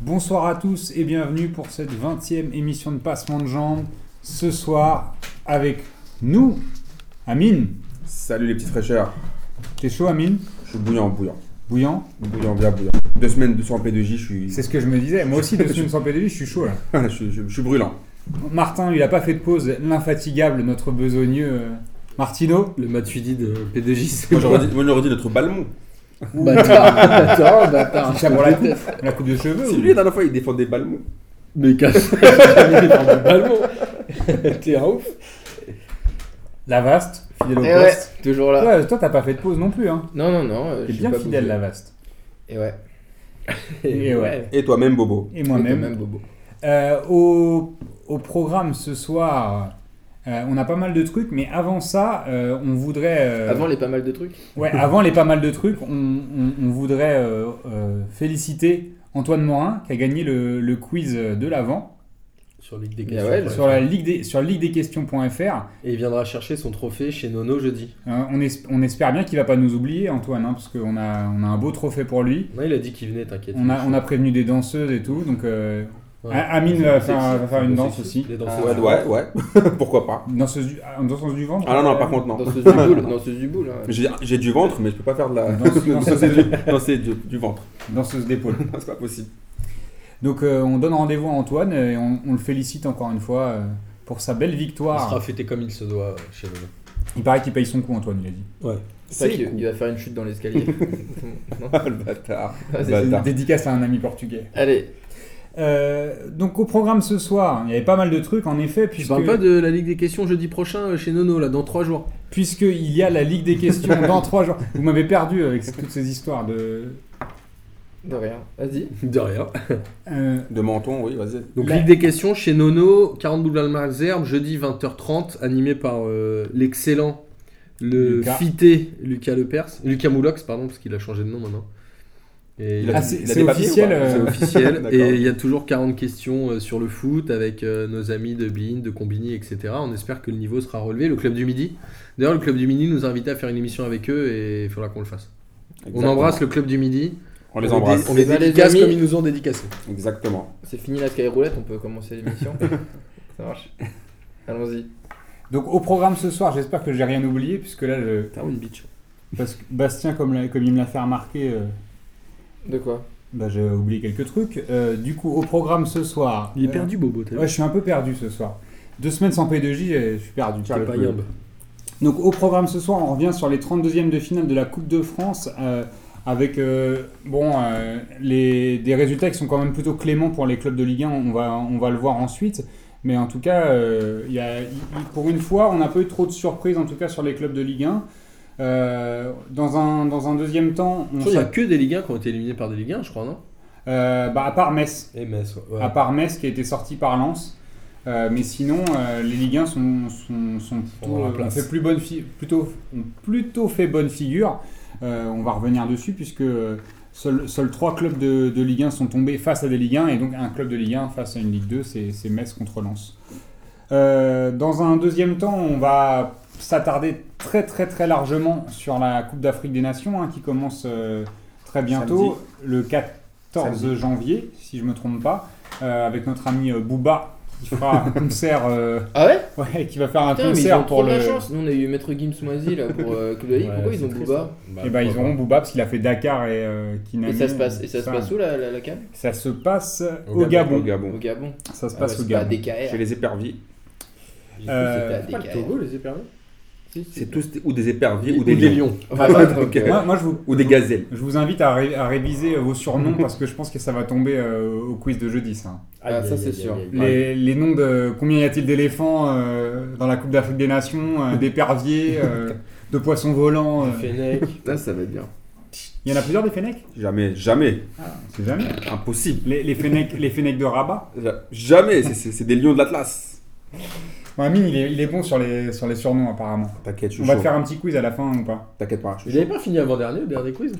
Bonsoir à tous et bienvenue pour cette 20e émission de Passement de Jambes. Ce soir, avec nous, Amine. Salut les petites fraîcheurs. T'es chaud, Amine? Je suis bouillant, bouillant. Bouillant? Bouillant, bien bouillant. Deux semaines de en P2J, je suis. C'est ce que je me disais. Moi aussi, dessus sans PDG, je suis chaud là. je, suis- je- je suis brûlant. Martin, il a pas fait de pause. L'infatigable, notre besogneux euh, Martino. Le Matuidi de P2J, c'est Moi j'aurais dit, moi, j'aurais dit notre Balmont. Bâtard, bâtard, bâtard. Tiens, pour la coupe, la coupe de cheveux. C'est ou- lui la dernière fois il défendait Balmont. Mais casse dans le ballon. T'es un ouf. La vaste, fidèle au Et Eh ouais, poste. toujours là. Ouais, toi, t'as pas fait de pause non plus. Hein. Non, non, non. euh, T'es je suis bien pas fidèle, bougé. la vaste. Et ouais. Et ouais. Et toi-même, Bobo. Et Quand moi-même. même, Bobo. Euh, au, au programme ce soir, euh, on a pas mal de trucs, mais avant ça, euh, on voudrait. euh, Avant les pas mal de trucs. ouais, avant les pas mal de trucs, on, on- on voudrait euh, euh, féliciter Antoine Morin qui a gagné le, le quiz de l'avant Sur Ligue des questions. ouais, ouais. sur la ligue des sur ligue des questions.fr. Et il viendra chercher son trophée chez Nono jeudi. Euh, on, es- on espère bien qu'il va pas nous oublier, Antoine, hein, parce qu'on a, on a un beau trophée pour lui. Non, il a dit qu'il venait, t'inquiète. On a, on a prévenu des danseuses et tout, donc euh, Ouais. Amine va faire, va faire une danse aussi. Les Ah, danseuses. ouais, ouais, ouais. Pourquoi pas Une danseuse du, ah, une danseuse du ventre Ah non, non, euh, par contre, non. Danseuse du boule. Danseuse du boule. hein. J'ai j'ai du ventre, mais je peux pas faire de la. Danse- danseuse c'est du, du ventre. danseuse d'épaule. C'est pas possible. Donc euh, on donne rendez-vous à Antoine et on, on le félicite encore une fois euh, pour sa belle Il victoire. sera fêté comme il se doit euh, chez Nono. Il paraît qu'il paye son coup, Antoine, il a dit. Ouais. C'est qu'il il va faire une chute dans l'escalier. non Ah, le bâtard. Ah, c'est- Bâtard. Dédicace à un ami portugais. Allez. Euh, donc au programme ce soir, il y avait pas mal de trucs en effet, Tu puisque, parles pas de la Ligue des questions jeudi prochain euh, chez Nono, là, dans 3 jours. puisqu'il y a la Ligue des questions dans trois jours. Vous m'avez perdu avec toutes ces histoires de... De rien. Vas-y. De rien. euh, De menton, oui, vas-y. Donc, La- Ligue des questions chez Nono, 40 boules Malzerbe, jeudi 20h30, animé par euh, l'excellent, le Lucas. fité Lucas Lepers. Lucas Moulox, pardon, parce qu'il a changé de nom maintenant. Et Il a- Ah, c'est- il a c'est des papiers officiel, euh, C'est officiel. D'accord. et il y a toujours 40 questions euh, sur le foot avec euh, nos amis de Bein, de Combini, etc. On espère que le niveau sera relevé. Le Club du Midi. D'ailleurs, le Club du Midi nous a invités à faire une émission avec eux et il faudra qu'on le fasse. On embrasse le Club du Midi. On les embrasse. On les les dédicace comme ils nous ont dédicacé. Exactement. C'est fini la skyroulette. On peut commencer l'émission. Ça marche. Allons-y. donc au programme ce soir, j'espère que j'ai rien oublié, puisque là, je- T'as une bitch. parce que Bastien, comme, l'a- comme il me l'a fait remarquer, euh, De quoi bah, j'ai oublié quelques trucs. Euh, du coup, au programme ce soir... Il est euh, perdu, Bobo. Ouais, je suis un peu perdu ce soir. Deux semaines sans P2J, et je suis perdu. Pas. Donc au programme ce soir, on revient sur les 32e de finale de la Coupe de France euh, avec euh, bon, euh, les, des résultats qui sont quand même plutôt cléments pour les clubs de Ligue 1, on va, on va le voir ensuite. Mais en tout cas, euh, il y a, pour une fois, on n'a pas eu trop de surprises en tout cas sur les clubs de Ligue 1. Euh, dans, un, dans un deuxième temps, on Il n'y a que des Ligue 1 qui ont été éliminés par des Ligue 1, je crois, non? Euh, bah, à part Metz, Et Metz, ouais. à part Metz qui a été sorti par Lens. Euh, mais sinon, euh, les Ligue 1 sont, sont, plutôt, fait plus bonne fi- plutôt, ont plutôt fait bonne figure. On va revenir dessus puisque seuls seuls trois clubs de, de Ligue 1 sont tombés face à des Ligue 1 et donc un club de Ligue 1 face à une Ligue 2, c'est Metz contre Lens. Dans un deuxième temps, on va s'attarder très très très largement sur la Coupe d'Afrique des Nations hein, qui commence euh, très bientôt, le 14 Samedi. janvier, si je me trompe pas, euh, avec notre ami euh, Booba qui fera un concert, euh, Ah ouais? ouais, qui va faire un Putain, mais ils concert ont pour le. la chance. Nous, on a eu Maître Gims Moisy là pour euh, Club. Ouais, Pourquoi ils ont Booba? Hein. Et ben ils auront pas. Booba parce qu'il a fait Dakar et euh, Kinani. Et ça se passe, et ça se passe où la, la, Ça se passe Au au Gabon. Au Gabon. Au Gabon. Ça se Ah passe ouais, au pas à Gabon. DKR. Chez les éperviers. Euh, Pas le. Togo, les éperviers? Si, si. C'est tous ou des éperviers ou Ou des, des lions. Ah, donc, euh, Moi, moi, je vous, Ou des gazelles. je vous invite à, ré- à réviser vos surnoms parce que je pense que ça va tomber euh, au quiz de jeudi, ça. Ah, ça, c'est sûr. Les, les noms de combien y a-t-il d'éléphants euh, dans la Coupe d'Afrique des Nations, euh, d'éperviers, euh, de poissons volants. euh. Fennec. Ça, ça va être bien. Il y en a plusieurs des Fennecs? Jamais, jamais. ah, C'est jamais. Impossible. Les, les Fennecs les Fennecs de Rabat? Ja- Jamais. C'est des lions de l'Atlas. Bon, Amine, il est, il est bon sur les, sur les surnoms apparemment. T'inquiète, je suis On va chaud. te faire un petit quiz à la fin ou pas T'inquiète pas. je suis Il avait pas fini avant-dernier, le dernier quiz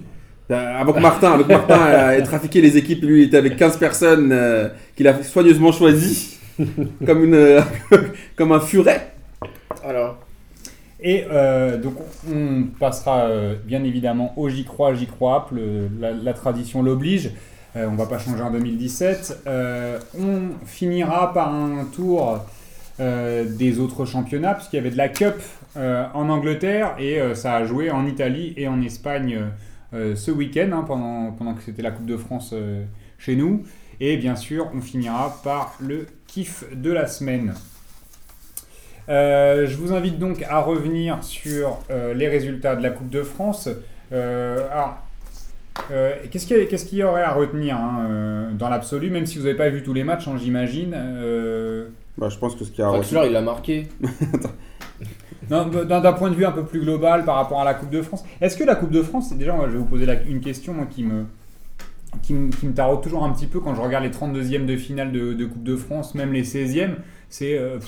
Euh, Avant que Martin, avec Martin euh, ait trafiqué les équipes, lui il était avec 15 personnes euh, qu'il a soigneusement choisies comme, une, euh, comme un furet. Alors, Et euh, donc on passera euh, bien évidemment au J'y crois, J'y crois, le- la, la tradition l'oblige. Euh, on va pas changer en 2017. Euh, on finira par un tour euh, des autres championnats, puisqu'il y avait de la Cup euh, en Angleterre et euh, ça a joué en Italie et en Espagne ce week-end, hein, pendant, que c'était la Coupe de France chez nous. Et bien sûr, on finira par le kiff de la semaine. Je vous invite donc à revenir sur les résultats de la Coupe de France. Alors, qu'est-ce qu'il y, qu'est-ce qu'il y aurait à retenir hein, dans l'absolu, même si vous n'avez pas vu tous les matchs, hein, j'imagine Bah, je pense que ce qui a Draxler, il a marqué. D'un point de vue un peu plus global par rapport à la Coupe de France, est-ce que la Coupe de France, déjà, moi, je vais vous poser la- une question moi, qui me, qui, me, qui me taraude toujours un petit peu quand je regarde les 32e de finale de, de Coupe de France, même les 16e, c'est euh,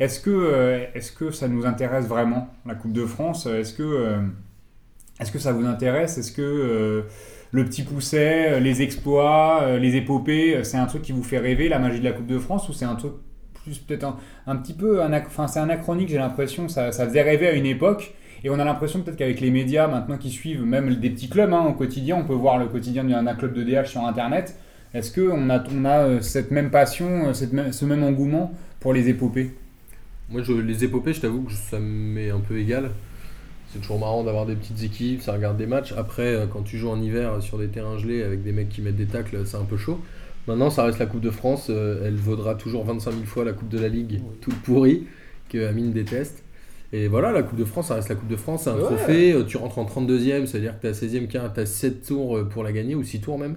est-ce que, euh, est-ce que ça nous intéresse vraiment, la Coupe de France? Est-ce que, euh, est-ce que ça vous intéresse? Est-ce que euh, le petit pousset, les exploits, euh, les épopées, c'est un truc qui vous fait rêver, la magie de la Coupe de France, ou c'est un truc plus peut-être un, un petit peu, enfin c'est anachronique, j'ai l'impression, ça, ça faisait rêver à une époque, et on a l'impression peut-être qu'avec les médias maintenant qui suivent, même des petits clubs hein, au quotidien, on peut voir le quotidien d'un club de DH sur Internet, est-ce qu'on a, on a euh, cette même passion, euh, cette même- ce même engouement pour les épopées? Moi, je, les épopées, je t'avoue que ça me met un peu égal. C'est toujours marrant d'avoir des petites équipes, ça regarde des matchs. Après, euh, quand tu joues en hiver sur des terrains gelés avec des mecs qui mettent des tacles, c'est un peu chaud. Maintenant, ça reste la Coupe de France. euh, Elle vaudra toujours 25 000 fois la Coupe de la Ligue, toute pourrie, que Amine déteste. Et voilà, la Coupe de France, ça reste la Coupe de France, c'est un Ouais. trophée. euh, Tu rentres en 32e, c'est-à-dire que tu as 16e quart, tu as 7 tours euh, pour la gagner, ou 6 tours même.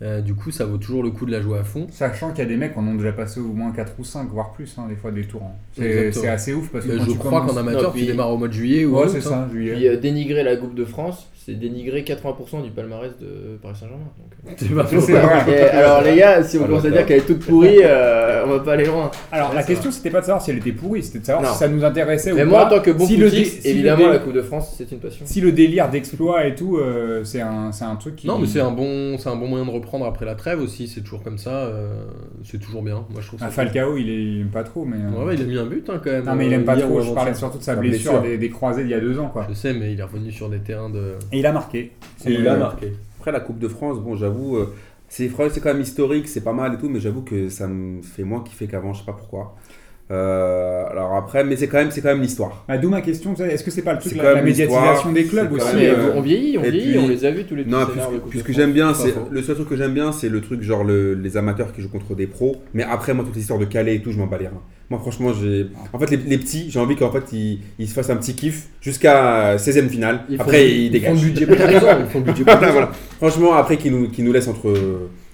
Euh, du coup, ça vaut toujours le coup de la jouer à fond. Sachant qu'il y a des mecs qui en ont déjà passé au moins 4 ou 5, voire plus, hein, des fois des tours. hein. C'est Exactement. c'est assez ouf parce que Euh, quand je tu crois commences- qu'en amateur, Non, puis- tu démarres au mois de juillet ou Ouais, août, c'est hein. ça, juillet. Puis euh, dénigrer la Coupe de France, c'est dénigrer 80% du palmarès de Paris Saint-Germain. donc, euh. C'est pas faux. Et alors les gars, si on Ah, commence à dire qu'elle est toute pourrie, euh, on va pas aller loin. Alors la question c'était pas de savoir si elle était pourrie, c'était de savoir Non. si ça nous intéressait Mais ou moi, pas. en tant que bon si footix, si évidemment, la Coupe de France, c'est une passion. si le délire d'exploit et tout, euh, c'est un, c'est un truc qui. Non, mais c'est un bon, c'est un bon moyen de reprendre après la trêve aussi. C'est toujours comme ça. euh, c'est toujours bien. Moi, je trouve ça. Ah, Falcao, il, est, il aime pas trop, mais. euh, Ouais, ouais, il a mis un but hein, quand même. Non, mais il aime pas trop. Je parlais surtout de sa blessure, des croisés d'il y a deux ans, quoi. Je sais, mais il est revenu sur des terrains de. Et il a marqué. Et il Euh, a marqué. Après la Coupe de France, bon, j'avoue, euh, c'est quand même historique, c'est pas mal et tout, mais j'avoue que ça me fait moins kiffer qu'avant, je sais pas pourquoi. Euh, alors après, mais c'est quand même, c'est quand même l'histoire. Bah, D'où ma question, est-ce que c'est pas le truc, la, la même médiatisation l'histoire, des clubs aussi Ouais, mais euh, on vieillit, on et vieillit, puis- on les a vus tous les Non, tous puis, scénarios de ce- Coupe puis de ce que France. j'aime bien, c'est le seul truc que j'aime bien, c'est le truc genre le- les amateurs qui jouent contre des pros. Mais après, moi, toutes les histoires de Calais et tout, je m'en bats les reins. Moi, franchement, j'ai. En fait, les, les petits, j'ai envie qu'en fait, ils, ils se fassent un petit kiff jusqu'à 16e finale. Ils après, ils Ils font dégagent. le budget pour deux ans. Ils font le budget pour deux Voilà, ans. voilà. Franchement, après, qu'ils nous, nous laissent entre,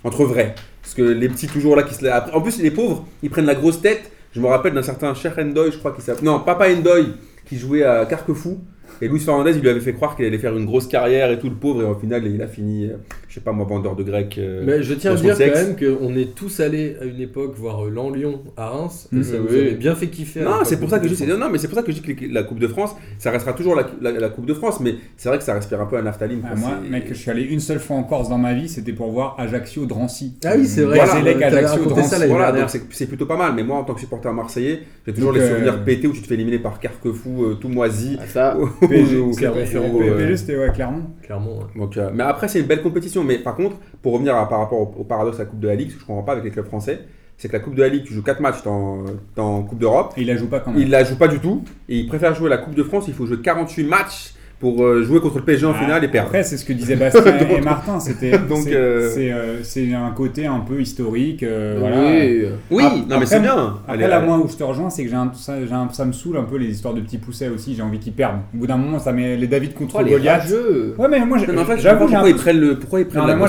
entre vrais. Parce que les petits, toujours là, qui se. après- En plus, les pauvres, ils prennent la grosse tête. Je me rappelle d'un certain Cher Endoy, je crois qu'il s'appelle. Non, Papa Endoy, qui jouait à Carquefou. Et Luis Fernandez, il lui avait fait croire qu'il allait faire une grosse carrière et tout, le pauvre. Et au final, il a fini, euh, je sais pas moi, vendeur de grec. euh, Mais je tiens à dire quand même qu'on est tous allés à une époque voir euh, l'An-Lyon à Reims. Et Mhm. ça nous avait bien fait kiffer. Non, c'est pour ça que je Coupe dis, de non, non, mais c'est pour ça que je dis que la Coupe de France, ça restera toujours la, la- la Coupe de France, mais c'est vrai que ça respire un peu à naphtaline. Ah, moi, mec, je suis allé une seule fois en Corse dans ma vie, c'était pour voir Ajaccio-Drancy. Ah oui, c'est vrai. Voilà, Ajaccio, ça Drancy. c'est plutôt pas mal. Mais moi, en tant que supporter marseillais, j'ai toujours Donc, les euh, souvenirs pétés où tu te fais éliminer par Carquefou, euh, tout moisi. Ah, ça, PSG, euh, c'était ouais, clairement. Clairement. ouais. Donc, euh, mais après, c'est une belle compétition. Mais par contre, pour revenir à- par rapport au, au paradoxe de la Coupe de la Ligue, ce que je comprends pas avec les clubs français, c'est que la Coupe de la Ligue, tu joues 4 matchs dans, dans Coupe d'Europe. Et il la joue pas quand même. Il la joue pas du tout. Et il préfère jouer la Coupe de France. Il faut jouer 48 matchs pour euh, jouer contre le PSG en Ah, finale et perdre. Après, c'est ce que disaient Bastien et Martin. C'était Donc, c'est euh, c'est, euh, un côté un peu historique. euh, voilà. oui. Oui, Ap- non mais c'est bien. Après, Allez, là, allez. moi, où je te rejoins, c'est que j'ai un, ça, un- ça me saoule un peu les histoires de petits poussets aussi. J'ai envie qu'ils perdent. Au bout d'un moment, ça met les David contre Oh, les Goliath. rageux. Ouais, mais moi, mais en fait, j'avoue, un pourquoi ils prennent le, pourquoi ils prennent Non, la moi,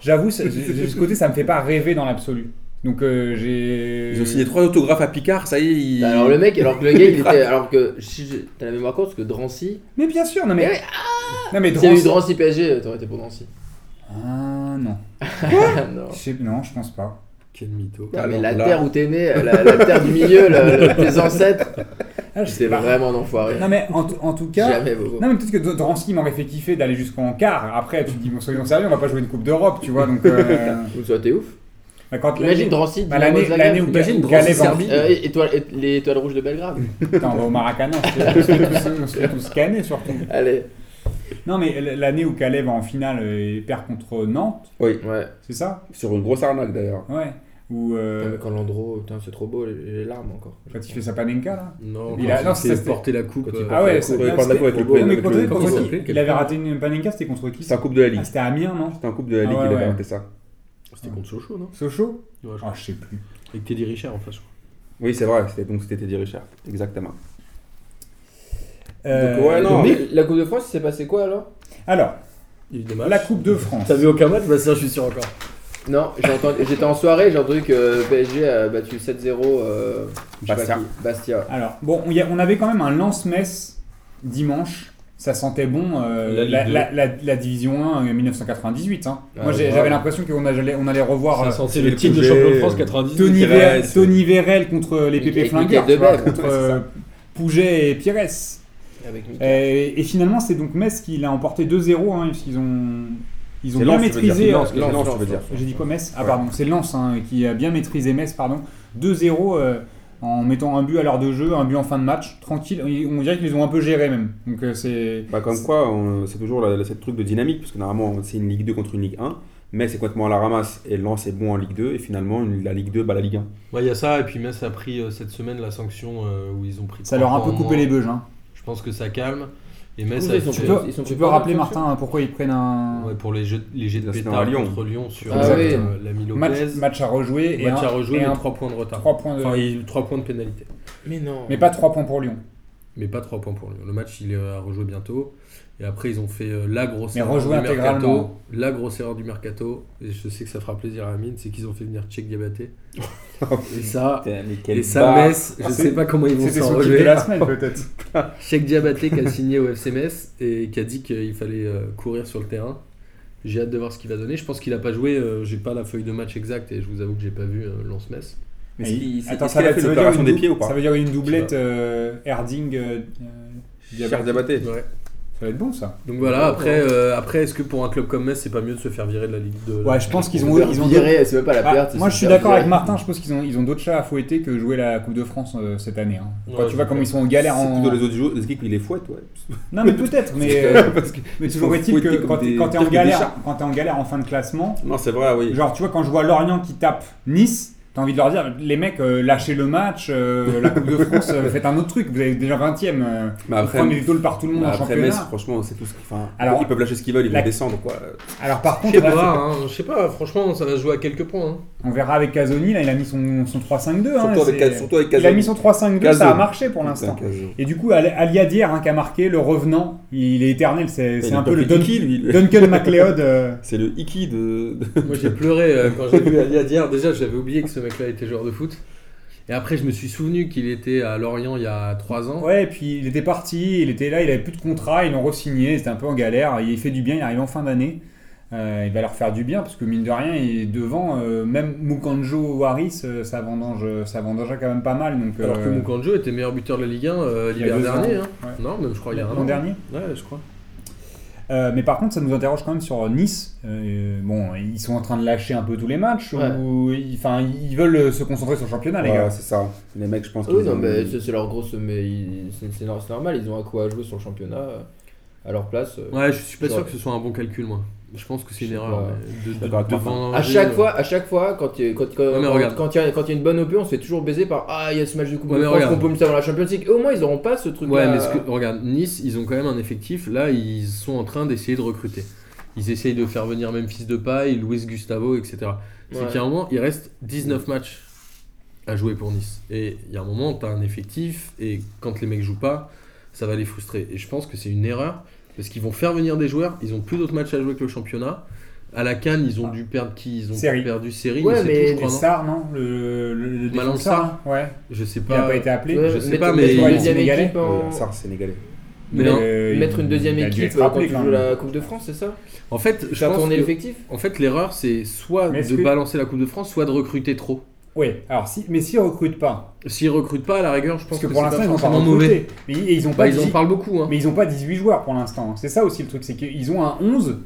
j'avoue, ce côté, ça me fait pas rêver dans l'absolu. Donc, euh, j'ai. Ils ont signé trois autographes à Picard, ça y est. Bah, Alors le mec, alors que le gars, il était, alors que si t'as la mémoire courte, que Drancy, Mais bien sûr, non mais. Mais- non mais s'il y a eu Drancy- Drancy PSG, t'aurais été pour Drancy. Ah non. Ah, non. Je sais- non, je pense pas. Quel mytho. Non, mais la là- terre où t'es né, la, la terre du milieu, le- le- tes ancêtres, Ah, je sais c'est pas. vraiment un enfoiré. Non mais en, tout cas. Jamais, Bobo. Non mais peut-être que Drancy m'aurait fait kiffer d'aller jusqu'en quart. Après tu te dis bon soyons sérieux, on va pas jouer une coupe d'Europe, tu vois. Donc euh, Ou soit t'es ouf. Bah, quand Imagine Drancy, bah, l'année où. Imagine Drancy, va- Serbie. Euh, étoile- les étoiles rouges de Belgrade. Putain, on va au Maracana, on se fait- tous- on se fait tous scanner surtout. Allez. Non, mais l'année où Calais va en finale euh, et perd contre Nantes, Oui, Ouais. c'est ça? Sur une grosse arnaque d'ailleurs. Ouais. Ou euh, Putain, mais quand Landreau, putain, c'est trop beau, les, les larmes encore. quand il fait sa panenka là? Non, Il quand a- non, porté la coupe. Quand il euh, Ah ouais, c'est ah, la avec le mais contre- contre Il avait raté une panenka, c'était contre qui? C'était en Coupe de la Ligue. Ah, C'était Amiens, non? C'était en Coupe de la Ah Ligue, ouais, il avait raté ça. C'était contre Sochaux, non? Sochaux? Ouais, je Ah, je sais plus. Avec Teddy Richard en face, je crois. Oui, c'est vrai, c'était donc c'était Teddy Richard. Exactement. Euh, ouais, non. Mais la Coupe de France, il s'est passé quoi alors? Alors, Il y a eu des matchs. la Coupe de France. T'as vu aucun match? Bah, ça, je suis sûr encore. Non, j'ai entendu- j'étais en soirée, j'ai entendu que PSG a battu 7-0 euh, je sais pas Bastia. Bastia. Alors, bon, il y a- on avait quand même un lance-messe dimanche. Ça sentait bon euh, La Ligue la, 2. la- la- la Division 1 euh, 1998. hein. Ah, Moi, j'avais l'impression qu'on allait, on allait revoir euh, Ça sentait c'est le titre de champion de France euh, 90. Tony, Vérel contre les Pépé Flingueurs, contre euh, Pouget et Pires. Avec. Et, et finalement, c'est donc Metz qui l'a emporté 2-0, hein, puisqu'ils ont, ils ont bien Lens, maîtrisé. Lens, euh, Lens, Lens. J'ai dit quoi Metz? Ah Ouais. pardon, c'est Lens hein, qui a bien maîtrisé Metz, pardon. 2-0 euh, en mettant un but à l'heure de jeu, un but en fin de match, tranquille. On dirait qu'ils les ont un peu gérés même. Donc euh, c'est. Bah, comme quoi, c'est toujours la, la- cette truc de dynamique, parce que normalement, c'est une Ligue 2 contre une Ligue 1, mais c'est complètement à la ramasse, et Lens est bon en Ligue 2, et finalement, la Ligue 2 bat la Ligue 1. Ouais, il y a ça, et puis Metz a pris euh, cette semaine la sanction euh, où ils ont pris. Ça leur a un peu coupé moins. les beuges. Hein. Je pense que ça calme. Et Metz ils sont Tu peux, Ils sont tu peux rappeler la Martin pourquoi ils prennent un Ouais, pour les jets, les jets de pétard à Lyon. contre Lyon sur Ah euh, oui. l'ami Lopez. match, match à rejouer et Match un, à rejouer, et un 3 points de retard. trois points de- Enfin, il y a eu 3 points de pénalité. Mais non. mais pas 3 points pour Lyon. Mais pas 3 points pour Lyon. Le match, il est à rejouer bientôt. Et après, ils ont fait euh, la grosse Mais erreur rejouer du mercato. La grosse erreur du mercato. Et je sais que ça fera plaisir à Amine, c'est qu'ils ont fait venir Tchèque Diabaté. et ça, et ça. Metz, je Ah, sais pas comment ils vont s'en relever. la semaine peut-être. Cheikh Diabaté qui a signé au FC Metz et qui a dit qu'il fallait euh, courir sur le terrain. J'ai hâte de voir ce qu'il va donner. Je pense qu'il a pas joué. euh, j'ai pas la feuille de match exacte et je vous avoue que j'ai pas vu euh, Lance Metz. Mais est-ce qu'il- Attends, ça veut dire l'opération une des pieds ou pas Ça veut dire une doublette Je sais euh, Erding euh, euh, Cher Diabaté. Ouais. Ça va être bon ça. Donc voilà. Après, euh, après, est-ce que pour un club comme Metz, c'est pas mieux de se faire virer de la Ligue de Ouais, je pense qu'ils ont, Ils ils ont viré, c'est même pas la Ah, perte. ils moi, je suis d'accord avec Martin. Je pense qu'ils ont, ils ont d'autres chats à fouetter que jouer la Coupe de France euh, cette année. hein. Quand Ouais, tu vois comme ils sont en galère C'est en. plutôt les autres joueurs, les équipes qui les fouettent, ouais. Non, mais peut-être. Mais, euh, mais ils toujours est-il que quand t'es en galère, quand t'es en galère en fin de classement, Non, c'est vrai, oui. genre tu vois quand je vois Lorient qui tape Nice. T'as envie de leur dire, les mecs, euh, lâchez le match, euh, la Coupe de France, euh, faites un autre truc, vous êtes déjà 20 e euh, Mais vous après, prenez des tôles par tout le monde en après championnat. Metz, franchement, c'est tout ce qu'ils Alors, Ils peuvent lâcher ce qu'ils veulent, ils la- vont descendre, quoi. Alors par Je contre, sais pas, hein, je sais pas, franchement, ça va se jouer à quelques points. hein. on verra avec Casoni, là il a mis son, son 3-5-2. hein, Surtout avec surtout avec il a mis son 3-5-2, ça a marché pour l'instant. Et du coup, Ali Aliadier hein, qui a marqué, le revenant, il est éternel, c'est un peu le pas Duncan MacLeod. euh, C'est le Iki de. Moi j'ai pleuré quand j'ai vu Ali Adier. Déjà j'avais oublié que ce mec-là était joueur de foot. Et après je me suis souvenu qu'il était à Lorient il y a 3 ans. Ouais, et puis il était parti, il était là, il avait plus de contrat, ils l'ont re-signé, c'était un peu en galère, il fait du bien, il arrive en fin d'année. Euh, il va leur faire du bien parce que mine de rien, il est devant, euh, même Mukanjo Waris, euh, ça vendange, ça vendange quand même pas mal. Donc, Alors que euh, Mukanjo était meilleur buteur de la Ligue 1 euh, il y a l'hiver dernier. hein. Ouais. Non, même je crois il y a un l'an an. dernier. Ouais, je crois. Euh, mais par contre, ça nous interroge quand même sur Nice. Euh, bon, ils sont en train de lâcher un peu tous les matchs, Ouais. ou ils, enfin, ils veulent se concentrer sur le championnat, les Ouais, gars. c'est ça. Les mecs, je pense Oui, qu'ils non, ont- mais c'est c'est leur grosse. Mais c'est c'est nor- c'est normal, ils ont à quoi jouer sur le championnat euh, à leur place. Ouais, je suis pas sûr que ce soit un bon calcul, moi. Je pense que c'est une erreur. De, À chaque euh, fois, à chaque fois, quand il y a, quand, quand, Ouais, y a, quand il y a une bonne OP, on se fait toujours baiser par Ah, il y a ce match de Coupe Ouais, de mais France qu'on peut savoir la Champions League. Et au moins, ils auront pas ce truc Ouais, mais ce que, regarde, Nice, ils ont quand même un effectif. Là, ils sont en train d'essayer de recruter. Ils essayent de faire venir Memphis Depay, Luis Gustavo, etc. C'est Ouais. qu'à un moment, il reste 19 matchs à jouer pour Nice. Et il y a un moment, tu as un effectif, et quand les mecs jouent pas, ça va les frustrer. Et je pense que c'est une erreur, parce qu'ils vont faire venir des joueurs, ils ont plus d'autres matchs à jouer que le championnat. À la Cannes, ils ont dû perdre qui Ils ont Série. perdu série, Ouais, c'est mais- tout, je Et crois, non Sarr, non Le, le, le Malang défenseur, Sarr hein Ouais. Je sais Il n'a pas. pas été appelé. Ouais, je sais pas, mais- une deuxième Sénégalais. équipe en- c'est sénégalais. Mais Mais, non. euh, Mettre une deuxième équipe quand tu joues la Coupe de France, c'est ça En fait, je pense l'effectif En fait, l'erreur, c'est soit Mais de balancer la Coupe de France, soit de recruter trop. Oui, alors si, mais s'ils recrutent pas, S'ils recrutent pas, à la rigueur, je pense parce que que, pour c'est l'instant pas ils n'ont pas forcément mauvais. mais ils, ils ont Bah, pas ils en parlent beaucoup. Hein. mais ils ont pas 18 joueurs pour l'instant. C'est ça aussi le truc, c'est qu'ils ont un 11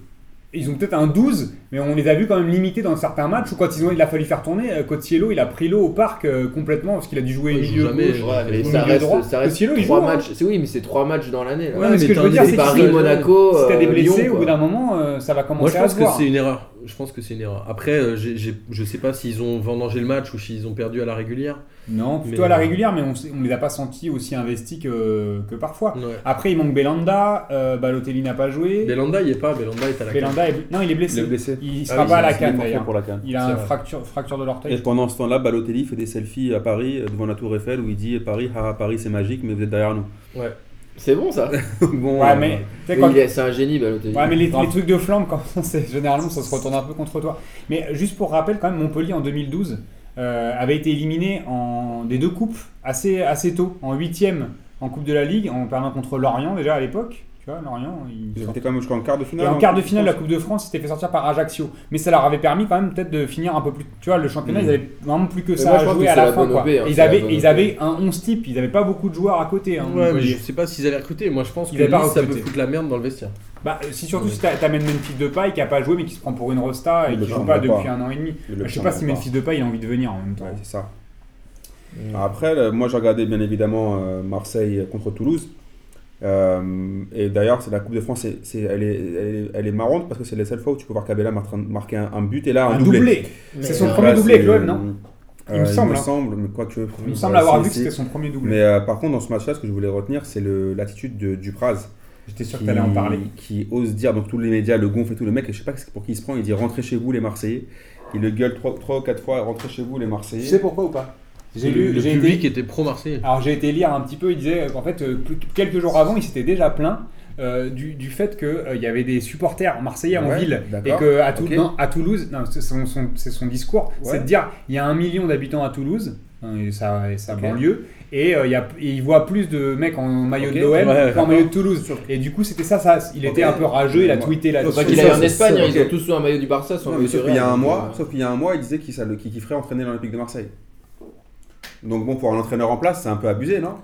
ils ont peut-être un 12, mais on les a vus quand même limités dans certains matchs où quand ils ont, il a fallu faire tourner, euh, Cotiello, il a pris l'eau au parc euh, complètement parce qu'il a dû jouer Ouais, joue milieu jamais, gauche. Ouais, mais ça milieu reste, droit. ça reste Cotiello, il trois joue, hein. matchs. C'est oui, mais c'est trois matchs dans l'année. Ouais, mais ce que je veux dire, c'est que Paris, Monaco, Si t'as des euh, blessés, Lyon, au bout d'un moment, euh, ça va Moi, commencer je à pense se que voir. c'est une erreur. Je pense que c'est une erreur. Après, euh, j'ai- j'ai- je sais pas s'ils ont vendangé le match ou s'ils ont perdu à la régulière. Non, plutôt Mais- à la régulière, mais on, on les a pas sentis aussi investis que, que parfois. Ouais. Après, il manque Belanda, euh, Balotelli n'a pas joué. Belanda, il est pas. Belanda est à la Belanda est... Non, il est blessé. Il est blessé. Il Ah sera oui, pas à la canne d'ailleurs. pour la canne. Il a C'est une fracture, fracture de Et l'orteil. pendant ce temps-là, Balotelli fait des selfies à Paris, euh, devant la Tour Eiffel, où il dit Paris, ah, Paris c'est magique, mais vous êtes derrière nous. Ouais. C'est bon ça. bon, Ouais, mais, tu sais, Oui, quand- il est- C'est un génie, Balotelli. Ouais, mais les, trucs de flamme, quand c'est généralement, ça se retourne un peu contre toi. Mais juste pour rappel, quand même, Montpellier en 2012 euh, avait été éliminé en des deux coupes assez, assez tôt, en huitième en Coupe de la Ligue, en perdant contre Lorient déjà à l'époque. Tu vois, Lorient, ils Ils étaient quand même, je crois, en quart de finale. Et en hein, quart de finale de la. Coupe de France, ils s'étaient fait sortir par Ajaccio. Mais ça leur avait permis quand même peut-être de finir un peu plus. Tu vois, le championnat, Mm. ils avaient vraiment plus que ça moi, à jouer que à la la fin. Quoi. Hein, ils, avaient, ils avaient un 11 type, ils n'avaient pas beaucoup de joueurs à côté. hein, Ouais, mais je sais pas s'ils avaient recruté. Moi, je pense que Ils pas Nice, ça peut foutre la merde dans le vestiaire. Bah, si surtout si t'a- t'amènes Memphis Depay qui a pas joué mais qui se prend pour une rosta et qui joue pas depuis un an et demi. Je sais pas si Memphis Depay il a envie de venir en même temps. C'est ça. Mm. Après, moi j'ai regardé bien évidemment euh, Marseille contre Toulouse. Euh, et d'ailleurs, c'est la Coupe de France, c'est, c'est- elle, est, elle, est, elle est marrante parce que c'est la seule fois où tu peux voir Cabella mar- marquer un, un but et là un, Un doublé. C'est son euh, premier Là, doublé avec l'OM, non euh, Il me semble, Il me hein. semble, mais quoi que. Il me semble avoir vu que c'était son premier doublé. Mais euh, par contre, dans ce match-là, ce que je voulais retenir, c'est le, l'attitude de Dupraz. J'étais sûr que qui, t'allais en parler. qui ose dire, donc tous les médias le gonflent et tout, le mec, je sais pas pour qui il se prend, il dit rentrez chez vous les Marseillais. Il le gueule 3 ou 4 fois, rentrez chez vous les Marseillais. pourquoi ou pas? J'ai Le, lu, le public été, était pro-marseillais. alors j'ai été lire un petit peu. Il disait qu'en fait euh, quelques jours avant, il s'était déjà plaint. euh, du, du fait qu'il y avait des supporters marseillais en ville et d'accord. que à, non, à Toulouse, non, c'est son, son- c'est son discours, Ouais. c'est de dire il y a un million d'habitants à Toulouse hein, et sa, et sa Ok. banlieue et, euh, il y a, et il voit plus de mecs en maillot de l'OM Ouais, qu'en maillot de Toulouse. Et du coup c'était ça, ça, il était un peu rageux, il a Ouais. tweeté là. Faut pas C'est qu'il ça, aille en Espagne, ça, hein, ils ont tous un maillot du Barça. Sans Non, maillot sauf qu'il y a un mois, euh, sauf qu'il y a un mois, il disait qu'il ça- qu'il kifferait entraîner l'Olympique de Marseille. Donc bon, pour un entraîneur en place, c'est un peu abusé, non?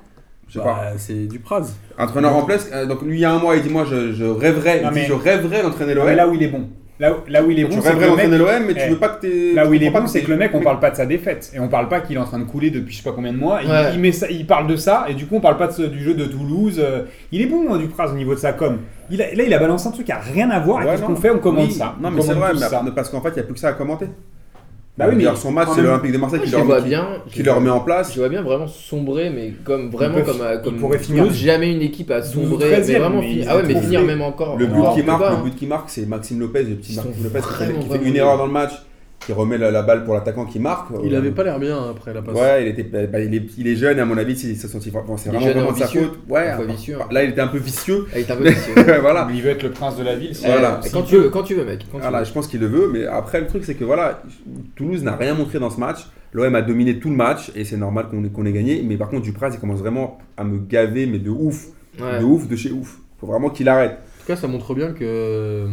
Je sais pas. Bah, c'est du Praz. Entraîneur en place, euh, donc lui il y a un mois, il dit moi je, je rêverais, Non, il dit, mais- je rêverais d'entraîner l'OM. Mais là où il est bon, là, où- là où il est bon, c'est que rêverais le mec, d'entraîner l'OM, mais tu veux pas que t'es. Là où il est bon, c'est que le mec, on parle pas de sa défaite. Et on parle pas qu'il est en train de couler depuis je sais pas combien de mois. Il, Ouais. il met ça, il parle de ça, et du coup, on parle pas de ce- du jeu de Toulouse. Euh, Il est bon, hein, Dupraz, au niveau de sa com. Il a- là, il a balancé un truc qui a rien à voir Ouais, avec ce non. qu'on fait, on commande Oui, ça. Non, On mais c'est vrai, tous mais- ça. parce qu'en fait, il n'y a plus que ça à commenter. Bah oui, mais son match, c'est l'Olympique de Marseille qui leur, vois qui- bien. qui leur met en place. Je vois bien vraiment sombrer, mais comme vraiment comme, comme pourraient finir jamais une équipe a 12 ou sombré, 13e, mais vraiment mais finir. ils Ah ouais, mais finir même encore. Le Non, but qui marque, pas, le hein. but qui marque, c'est Maxime Lopez, le petit Maxime Lopez qui fait, une erreur dans le match, qui remet la, la balle pour l'attaquant qui marque. Il Euh, avait pas l'air bien après la passe. Ouais, il était, bah, il, est, il est jeune, à mon avis, c'est bon, vraiment, vraiment de sa ambitieux. faute. Ouais, enfin, vicieux. là il était un peu vicieux. Ah, il est un peu vicieux. voilà. Il veut être le prince de la ville. Voilà. Quand tu veux, quand tu veux, mec. quand tu Voilà, veux. je pense qu'il le veut, mais après le truc c'est que voilà, Toulouse n'a rien montré dans ce match. L'OM a dominé tout le match et c'est normal qu'on ait, qu'on ait gagné. Mais par contre, Dupraz il commence vraiment à me gaver, mais de ouf, Ouais. de ouf, de chez ouf. Faut vraiment qu'il arrête. En tout cas, ça montre bien que euh,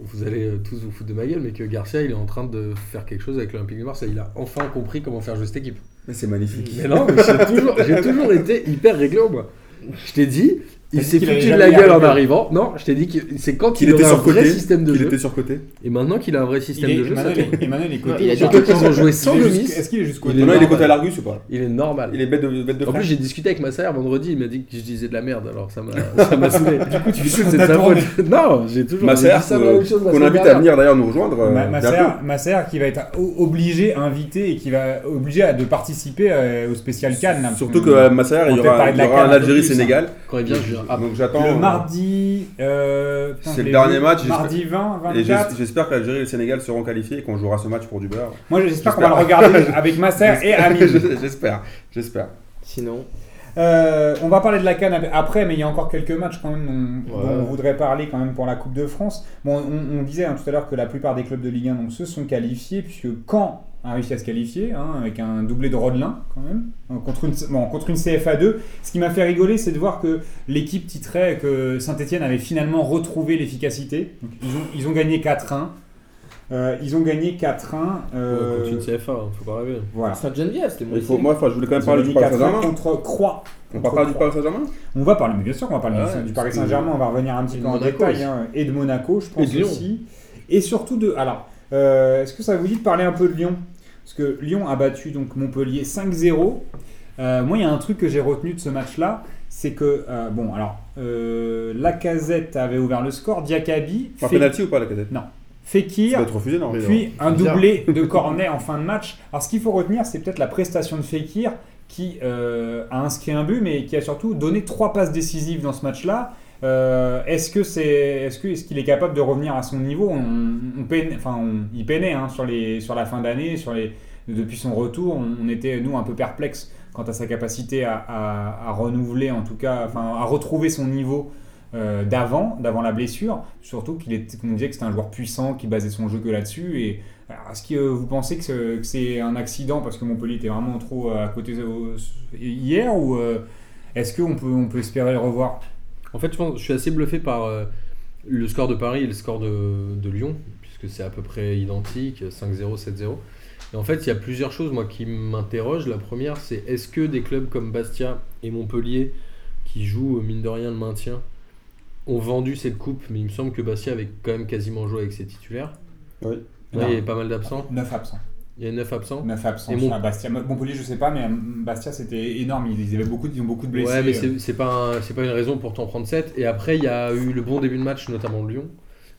vous allez euh, tous vous foutre de ma gueule, mais que Garcia, il est en train de faire quelque chose avec l'Olympique de Marseille. Il a enfin compris comment faire jouer cette équipe. Mais c'est magnifique. Mais non, j'ai toujours, j'ai toujours été hyper réglo, moi. Je t'ai dit, il s'est foutu de la gueule en arrivant. Non, je t'ai dit que c'est quand Qu'il il était aurait un sur vrai côté. système de Il jeu. était sur côté. Et maintenant qu'il a un vrai Il système est- de jeu, ça Emmanuel, est- Emmanuel est Non, côté. il a Surtout dit qu'ils ils ont joué sans il Gomis. Est-ce qu'il est jusqu'au Il Maintenant, il est normal. côté à l'Argus ou pas Il est normal. Il est bête de, bête de En plus, j'ai discuté avec ma sœur vendredi, il m'a dit que je disais de la merde, alors ça m'a saoulé. Du coup, tu c'est t'as de sa tourné. faute. Non, j'ai toujours Ma sœur, dit ça la même chose la qu'on invite à venir d'ailleurs nous rejoindre. euh, Ma, bientôt. sœur, ma sœur qui va être obligée, invitée et qui va obligée à- de participer euh, au spécial Cannes. Surtout que euh, ma sœur, il y aura, il un Algérie-Sénégal. Quand il vient, je Donc j'attends. le mardi. euh, C'est le dernier match, j'espère- Mardi 20, Et 24. j'es- j'espère que l'Algérie et le Sénégal seront qualifiés et qu'on jouera ce match pour du beurre. Moi j'espère qu'on va le regarder avec ma sœur et Amine. J'espère, j'espère. Sinon, Euh, on va parler de la Cannes ap- après, mais il y a encore quelques matchs quand même dont, Ouais. dont on voudrait parler quand même pour la Coupe de France. Bon, on, on disait hein, tout à l'heure que la plupart des clubs de Ligue 1 donc, se sont qualifiés, puisque Caen a réussi à se qualifier, hein, avec un doublé de Rodelin quand même, euh, contre une, bon, contre une CFA2. Ce qui m'a fait rigoler, c'est de voir que l'équipe titrait que Saint-Etienne avait finalement retrouvé l'efficacité. Ils ont, ils ont gagné 4-1. Euh, ils ont gagné 4-1. euh, Contre une CFA, hein, faut pas rêver. voilà. Saint-Geneviève, c'était faut, moi, enfin, je voulais quand même parler du Paris 4-1 Saint-Germain. contre Croix. On va parler du Paris Saint-Germain On va parler, mais bien sûr qu'on va parler Ah du- ouais, du Paris Saint-Germain, on va revenir un petit Et peu en Monaco détail, hein, et de Monaco, je pense aussi. Et surtout de. Alors, euh, est-ce que ça vous dit de parler un peu de Lyon? Parce que Lyon a battu donc Montpellier 5-0. Euh, moi, il y a un truc que j'ai retenu de ce match-là, c'est que euh, bon, alors euh, Lacazette avait ouvert le score, Diakabi, Par Fe- penalty ou pas la casette non, Fekir, refusé, non puis un doublé de Cornet en fin de match. Alors, ce qu'il faut retenir, c'est peut-être la prestation de Fekir qui euh, a inscrit un but, mais qui a surtout donné trois passes décisives dans ce match-là. Euh, est-ce que c'est, est-ce que, est-ce qu'il est capable de revenir à son niveau? Il peinait hein, sur les, sur la fin d'année, sur les, depuis son retour, on, était nous un peu perplexes quant à sa capacité à, renouveler, en tout cas, à retrouver son niveau euh, d'avant, d'avant la blessure. Surtout qu'il qu'on disait que c'était un joueur puissant qui basait son jeu que là-dessus. Et est-ce que vous pensez que c'est, un accident parce que Montpellier était vraiment trop à côté hier ou euh, est-ce qu'on peut, on peut espérer le revoir? En fait, je, pense, je suis assez bluffé par euh, le score de Paris et le score de, de Lyon, puisque c'est à peu près identique, 5-0, 7-0. Et en fait, il y a plusieurs choses moi qui m'interrogent. La première, c'est est-ce que des clubs comme Bastia et Montpellier, qui jouent mine de rien le maintien, ont vendu cette coupe? Mais il me semble que Bastia avait quand même quasiment joué avec ses titulaires. Oui. Là, il y avait pas mal d'absents. 9 absents. Il y a 9 absents. 9 absents Mont- la Bastia. Montpellier, je sais pas, mais euh, Bastia, c'était énorme. Ils, avaient beaucoup, ils ont beaucoup de blessés. Ouais, mais euh. c'est c'est pas, un- pas une raison pour t'en prendre 7. Et après, il y a eu le bon début de match, notamment de Lyon,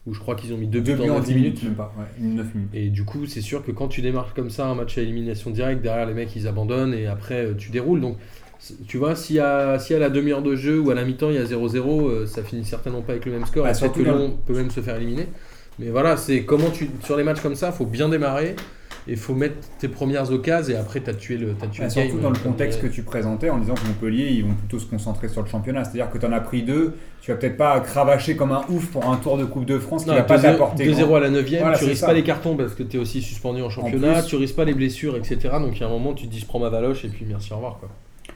où je crois qu'ils ont mis deux buts, Deux buts en en 9 10 minutes, même pas. Ouais, 9 minutes. Et du coup, c'est sûr que quand tu démarres comme ça un match à élimination directe, derrière les mecs ils abandonnent et après euh, tu déroules. Donc tu vois, si à la demi-heure de jeu ou à la mi-temps il y a 0-0, euh, ça finit certainement pas avec le même score. Bah, et peut-être que Lyon peut même se faire éliminer. Mais voilà, c'est comment tu. Sur les matchs comme ça, faut bien démarrer et faut mettre tes premières occasions et après t'as tué le, t'as tué Bah, le surtout game. dans le contexte que tu présentais en disant que Montpellier, ils vont plutôt se concentrer sur le championnat. C'est-à-dire que tu en as pris deux, tu vas peut-être pas cravacher comme un ouf pour un tour de Coupe de France qui Non, va pas 2-0 t'apporter. 2-0 grand- à la 9 Voilà, tu risques ça. pas les cartons parce que tu es aussi suspendu en championnat, plus- tu risques pas les blessures, etc. Donc il y a un moment, tu te dis je prends ma valoche et puis merci, au revoir. quoi.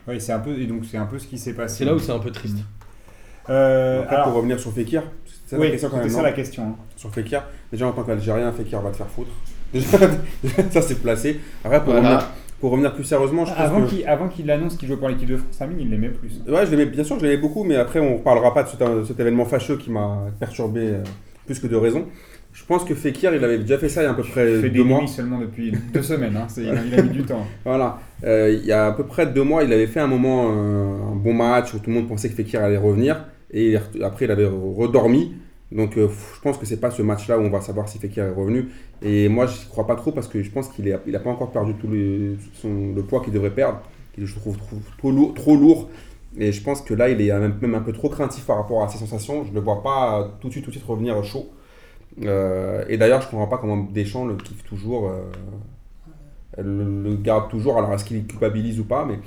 Oui, c'est un peu, et donc c'est un peu ce qui s'est passé. C'est là où c'est un peu triste. Euh, Après, alors, pour revenir sur Fekir, c'est ça oui, la question. hein. Sur Fekir, déjà en tant qu'Algérien, Fekir va te faire foutre. Ça c'est placé. Après, pour, Voilà. revenir, pour revenir plus sérieusement, je pense Avant que. qu'il avant qu'il annonce qu'il jouait pour l'équipe de France, Amine, il l'aimait plus. Ouais, je l'aimais, bien sûr, je l'aimais beaucoup, mais après, on ne reparlera pas de cet, de cet événement fâcheux qui m'a perturbé euh, plus que de raison. Je pense que Fekir, il avait déjà fait ça il y a à peu près Il fait deux des mois. seulement depuis deux semaines. Hein. Il, a, il a mis du temps. Voilà. Euh, il y a à peu près deux mois, il avait fait un moment, euh, un bon match où tout le monde pensait que Fekir allait revenir. Et après, il avait redormi. Donc, euh, je pense que c'est pas ce match-là où on va savoir si Fekir est revenu. Et moi, je crois pas trop parce que je pense qu'il n'a pas encore perdu tout le, poids qu'il devrait perdre. Qu'il je trouve trop, lourd, trop lourd. Et je pense que là, il est même, un peu trop craintif par rapport à ses sensations. Je ne le vois pas tout de suite, tout de suite revenir chaud. Euh, et d'ailleurs, je ne comprends pas comment Deschamps le kiffe toujours. euh, le, le garde toujours. Alors, est-ce qu'il culpabilise ou pas Mais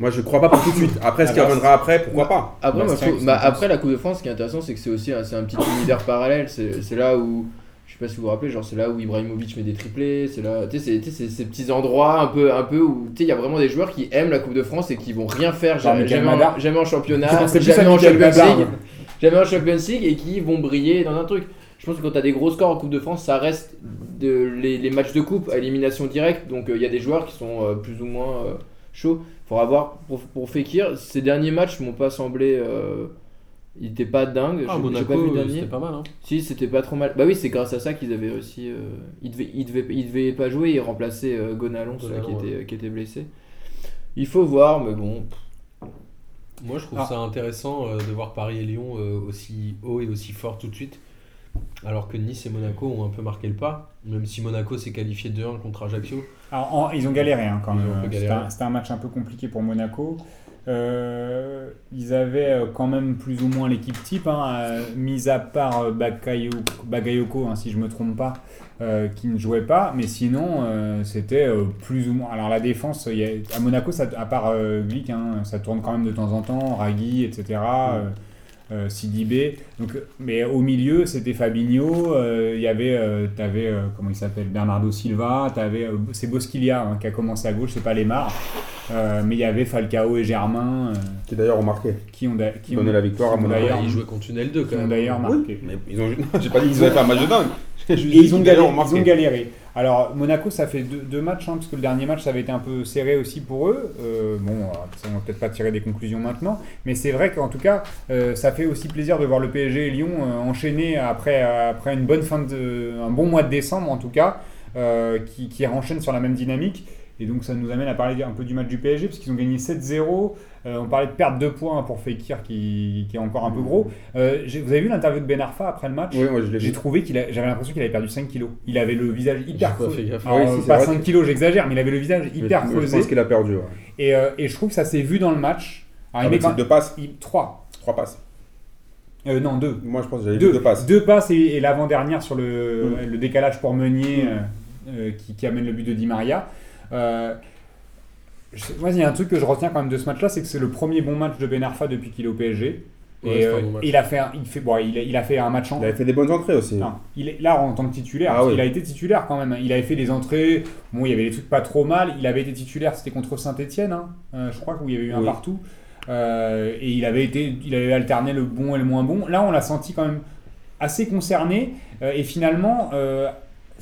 moi, je crois pas pour tout de suite. Après, ce qui Alors, reviendra après, pourquoi pas Après, Bah, moi, je trouve- bah, après la Coupe de France, ce qui est intéressant, c'est que c'est aussi un, c'est un petit univers parallèle. C'est c'est là où, je sais pas si vous vous rappelez, genre c'est là où Ibrahimovic met des triplés. C'est là, tu sais, c'est- tu sais, c'est ces petits endroits un peu, un peu où, tu sais, il y a vraiment des joueurs qui aiment la Coupe de France et qui vont rien faire jamais, Michael jamais, en, Madar. jamais en championnat, plus jamais en Michael Champions Madar. League, jamais en Champions League et qui vont briller dans un truc. Je pense que quand tu as des gros scores en Coupe de France, ça reste de, les, les matchs de coupe à élimination directe. Donc euh, il y a des joueurs qui sont euh, plus ou moins euh, chauds. Faudra voir pour, pour Fekir, ces derniers matchs m'ont pas semblé. euh, il était pas dingue. Ah, Monaco, pas vu le euh, dernier. c'était pas mal. Hein. Si, c'était pas trop mal. Bah oui, c'est grâce à ça qu'ils avaient réussi. euh, il, devait, il, devait, il devait pas jouer, il remplaçait euh, Gonalons, qui, était, qui était blessé. Il faut voir, mais bon. Moi, je trouve Ah. ça intéressant euh, de voir Paris et Lyon euh, aussi haut et aussi fort tout de suite. Alors que Nice et Monaco ont un peu marqué le pas, même si Monaco s'est qualifié 2-1 contre Ajaccio. Alors, en- ils ont galéré hein, quand même. C'était un, match un peu compliqué pour Monaco. Euh, ils avaient euh, quand même plus ou moins l'équipe type, hein, euh, mis à part Bakayoko, Bagayoko, hein, si je me trompe pas, euh, qui ne jouait pas. Mais sinon, euh, c'était plus ou moins. Alors la défense, il y a- à Monaco, ça, à part Glick, hein, ça tourne quand même de temps en temps, Ragui, etc. euh, Sidibé. Donc, mais au milieu, c'était Fabinho. euh, Il y avait, euh, t'avais, euh, comment il s'appelle, Bernardo Silva. T'avais, euh, c'est Bosquilia hein, qui a commencé à gauche, c'est pas Lemar. Euh, mais il y avait Falcao et Germain euh, Qui d'ailleurs ont marqué. qui ont, da- qui ont, Donné la victoire à qui ont Monaco. d'ailleurs, ils jouaient contre une L2 qui quand ont même. d'ailleurs Oui, marqué. mais ils ont, j'ai pas dit qu'ils avaient fait un match de dingue. Et ils ont, galéré, ont ils ont galéré. Alors, Monaco, ça fait deux, matchs, hein, parce que le dernier match, ça avait été un peu serré aussi pour eux. Euh, bon, euh, ça, on va peut-être pas tirer des conclusions maintenant, mais c'est vrai qu'en tout cas, euh, ça fait aussi plaisir de voir le PSG et Lyon euh, enchaîner après, après une bonne fin de, un bon mois de décembre en tout cas, qui, qui enchaînent sur la même dynamique. Et donc, ça nous amène à parler un peu du match du PSG, parce qu'ils ont gagné 7-0. Euh, on parlait de perte de points pour Fekir, qui, qui est encore un peu gros. Euh, vous avez vu l'interview de Ben Arfa après le match Oui, moi je l'ai J'ai vu. trouvé qu'il a- j'avais l'impression qu'il avait perdu 5 kilos. Il avait le visage hyper pas creusé. fait gaffe. Alors, Oui, si, c'est pas vrai 5 kilos, j'exagère, mais il avait le visage hyper je, je creusé. pense qu'il a perdu. ouais. Et, euh, et je trouve que ça s'est vu dans le match. Alors, il met ses deux passes, il- trois. trois passes. Euh, non, deux. Moi je pense que j'avais Deux, deux passes. Deux passes et, et l'avant-dernière sur le, Mm. le décalage pour Meunier Mm. euh, euh, qui, qui amène le but de Di Maria. Euh, je sais- moi, il y a un truc que je retiens quand même de ce match-là, c'est que c'est le premier bon match de Ben Arfa depuis qu'il est au PSG. Ouais, et euh, bon il, a fait un, il, fait, bon, il, a, il a fait un match en, Il avait fait des bonnes entrées aussi. Non, il est là en tant que titulaire. Ah parce oui. qu'il a été titulaire quand même. Il avait fait des entrées. Bon, il y avait des trucs pas trop mal. Il avait été titulaire. C'était contre Saint-Etienne, je crois, où il y avait eu un Oui. partout. Euh, et il avait été, il avait alterné le bon et le moins bon. Là, on l'a senti quand même assez concerné. Euh, et finalement, euh,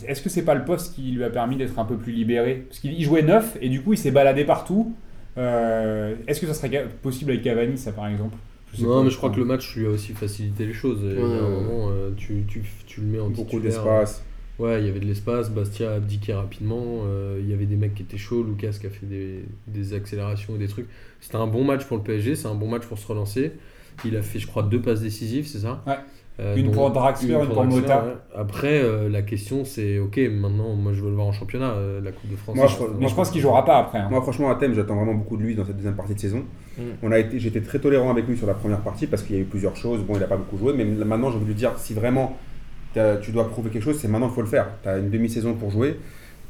est-ce que c'est pas le poste qui lui a permis d'être un peu plus libéré? Parce qu'il il jouait neuf et du coup, il s'est baladé partout. Euh, est-ce que ça serait possible avec Cavani, ça par exemple? Je sais Non, mais je crois que le match lui a aussi facilité les choses. Et il y a un Ouais. moment, euh, tu, tu, tu le mets en Beaucoup d'espace. Ouais, il y avait de l'espace, Bastia a abdiqué rapidement, euh, il y avait des mecs qui étaient chauds, Lucas qui a fait des, des accélérations et des trucs. C'était un bon match pour le PSG, c'est un bon match pour se relancer. Il a fait, je crois, deux passes décisives, c'est ça? Ouais. Euh, Une pour Draxler, une pour Draxler, Mota. ouais. Après, euh, la question c'est, ok, maintenant, moi je veux le voir en championnat, euh, la Coupe de France. Moi, je- Mais je pense qu'il jouera pas après. hein. Moi, franchement, à thème, j'attends vraiment beaucoup de lui dans cette deuxième partie de saison. Mm. On a été, j'étais très tolérant avec lui sur la première partie parce qu'il y a eu plusieurs choses. Bon, il n'a pas beaucoup joué, mais maintenant, j'ai envie de lui dire si vraiment tu dois prouver quelque chose, c'est maintenant qu'il faut le faire. Tu as une demi-saison pour jouer,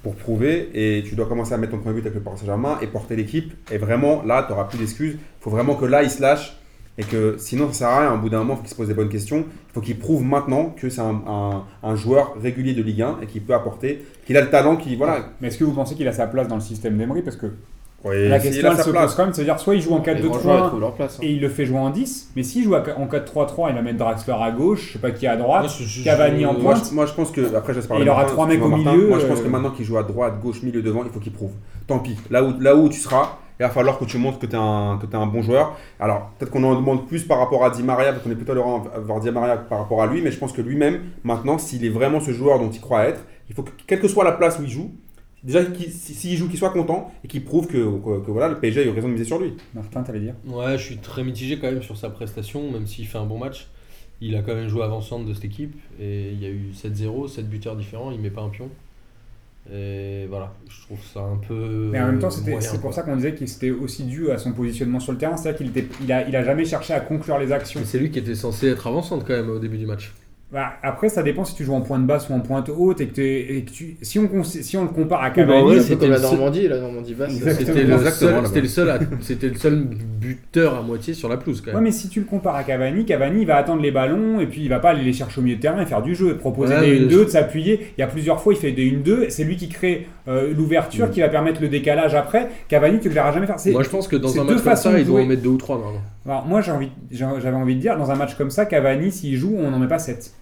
pour prouver, et tu dois commencer à mettre ton premier but avec le Paris Saint-Germain et porter l'équipe. Et vraiment, là, tu n'auras plus d'excuses. Il faut vraiment que là, il se lâche. Et que sinon, ça sert à rien. Au bout d'un moment, il faut qu'il se pose des bonnes questions. Il faut qu'il prouve maintenant que c'est un, un- un joueur régulier de Ligue 1 et qu'il peut apporter, qu'il a le talent, qui voilà. Mais est-ce que vous pensez qu'il a sa place dans le système d'Emery? Parce que la question elle se place. pose quand même, c'est-à-dire soit il joue en Les grands joueurs ils 4-2-3-1 trouvent leur place. hein. et il le fait jouer en 10, mais s'il joue en 4-3-3, il va mettre Draxler à gauche, je sais pas qui à droite, Moi, je- je- Cavani en je- pointe. je, moi, je pense que, après, je laisse parler Et il aura trois mecs au milieu, Moi, je pense euh, que maintenant qu'il joue à droite, gauche, milieu, devant, il faut qu'il prouve. Tant pis. Là où, là où tu seras, il va falloir que tu montres que tu es, un que t'es un bon joueur. Alors, peut-être qu'on en demande plus par rapport à Di Maria, parce qu'on est plutôt tolérant à voir Di Maria par rapport à lui, mais je pense que lui-même, maintenant, s'il est vraiment ce joueur dont il croit être, il faut que, quelle que soit la place où il joue, déjà, si- s'il joue, qu'il soit content et qu'il prouve que, que, que voilà, le PSG a eu raison de miser sur lui. Martin, t'allais dire? Ouais, je suis très mitigé quand même sur sa prestation, même s'il fait un bon match. Il a quand même joué avant-centre de cette équipe et il y a eu 7-0, 7 buteurs différents, il met pas un pion. Et voilà, je trouve ça un peu. Mais en même temps, c'est pour ça qu'on disait qu'il c'était aussi dû à son positionnement sur le terrain, c'est-à-dire qu'il était, il a, il a jamais cherché à conclure les actions. Mais c'est lui qui était censé être avant-centre quand même au début du match. Bah, après, ça dépend si tu joues en pointe basse ou en pointe haute et que, t'es- et que tu, si on, cons- si on le compare à bah Cavani, ouais, C'est un c'était comme la le seul- Normandie, la Normandie basse. C'était le, seul, le seul, à- c'était le seul buteur à moitié sur la pelouse quand Ouais, même. mais si tu le compares à Cavani, Cavani il va attendre les ballons et puis il va pas aller les chercher au milieu de terrain et faire du jeu, proposer Ouais, des mais 1-2, de s'appuyer. Il y a plusieurs fois, il fait des 1-2, c'est lui qui crée euh, l'ouverture Mm. qui va permettre le décalage après. Cavani, tu le verras jamais faire. C'est- Moi je pense que dans un match comme ça, de il doit en mettre deux ou trois normalement. Alors, moi, j'ai envie, j'avais envie de dire, dans un match comme ça, Cavani, s'il joue, on n'en met pas 7.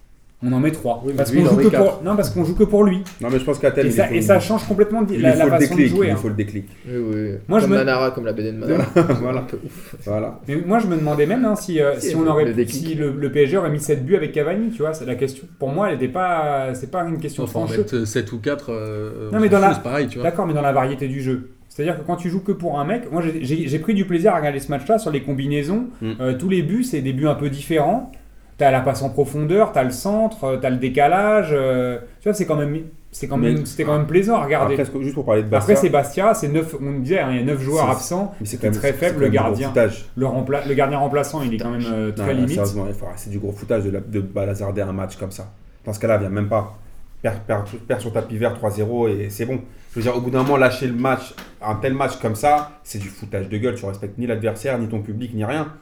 On en met 3. Oui, parce lui, qu'on joue que pour... Non, parce qu'on joue que pour lui. Non, mais je pense qu'à tel, Et ça, et ça change complètement il la, la le façon de déclic. jouer. Il hein. faut le déclic. Oui, oui. Moi, je comme me- Manara, comme la BD de Manara. Voilà. Un peu ouf. Voilà. Mais moi, je me demandais même hein, si, euh, Si, si, on le aurait, déclic. si le, le PSG aurait mis 7 buts avec Cavani, tu vois. C'est la question. Pour moi, elle n'était pas. C'est pas une question Enfin, en franche. mettre 7 ou 4, Non, mais dans la- c'est pareil, tu vois. D'accord, mais dans la variété du jeu. C'est-à-dire que quand tu joues que pour un mec, moi j'ai- pris du plaisir à regarder ce match-là sur les combinaisons. Mm. Euh, tous les buts, c'est des buts un peu différents. T'as la passe en profondeur, t'as le centre, euh, t'as le décalage. euh, tu vois, c'est quand même, c'est quand même, c'était quand même plaisant à regarder. Après, juste pour parler de Après, Bastia, c'est Bastia, c'est neuf, on disait, hein, il y a 9 joueurs C'est- absents. mais c'est C'était quand même très c'est faible, le gardien. Le, rempla- le gardien remplaçant, il est quand même euh, très Non, limite. il c'est du gros foutage de, la- de bazarder un match comme ça. Dans ce cas-là, viens même pas. Perds perd, perd sur tapis vert 3-0 et c'est bon. Je veux dire, au bout d'un moment, lâcher le match, un tel match comme ça, c'est du foutage de gueule. Tu respectes ni l'adversaire, ni ton public, ni rien.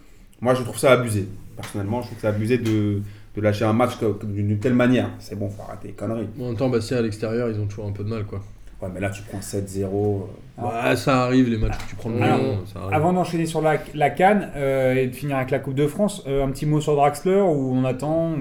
Moi, je trouve ça abusé. Personnellement, je trouve c'est abusé de, lâcher un match d'une telle manière. C'est bon, faut arrêter les conneries. En même temps, Bastia à l'extérieur, ils ont toujours un peu de mal quoi. Ouais, mais là, tu prends 7-0. Ouais, ça arrive, les matchs où tu prends le Alors, ça. Avant d'enchaîner sur la, la Cannes euh, et de finir avec la Coupe de France, euh, un petit mot sur Draxler où on attend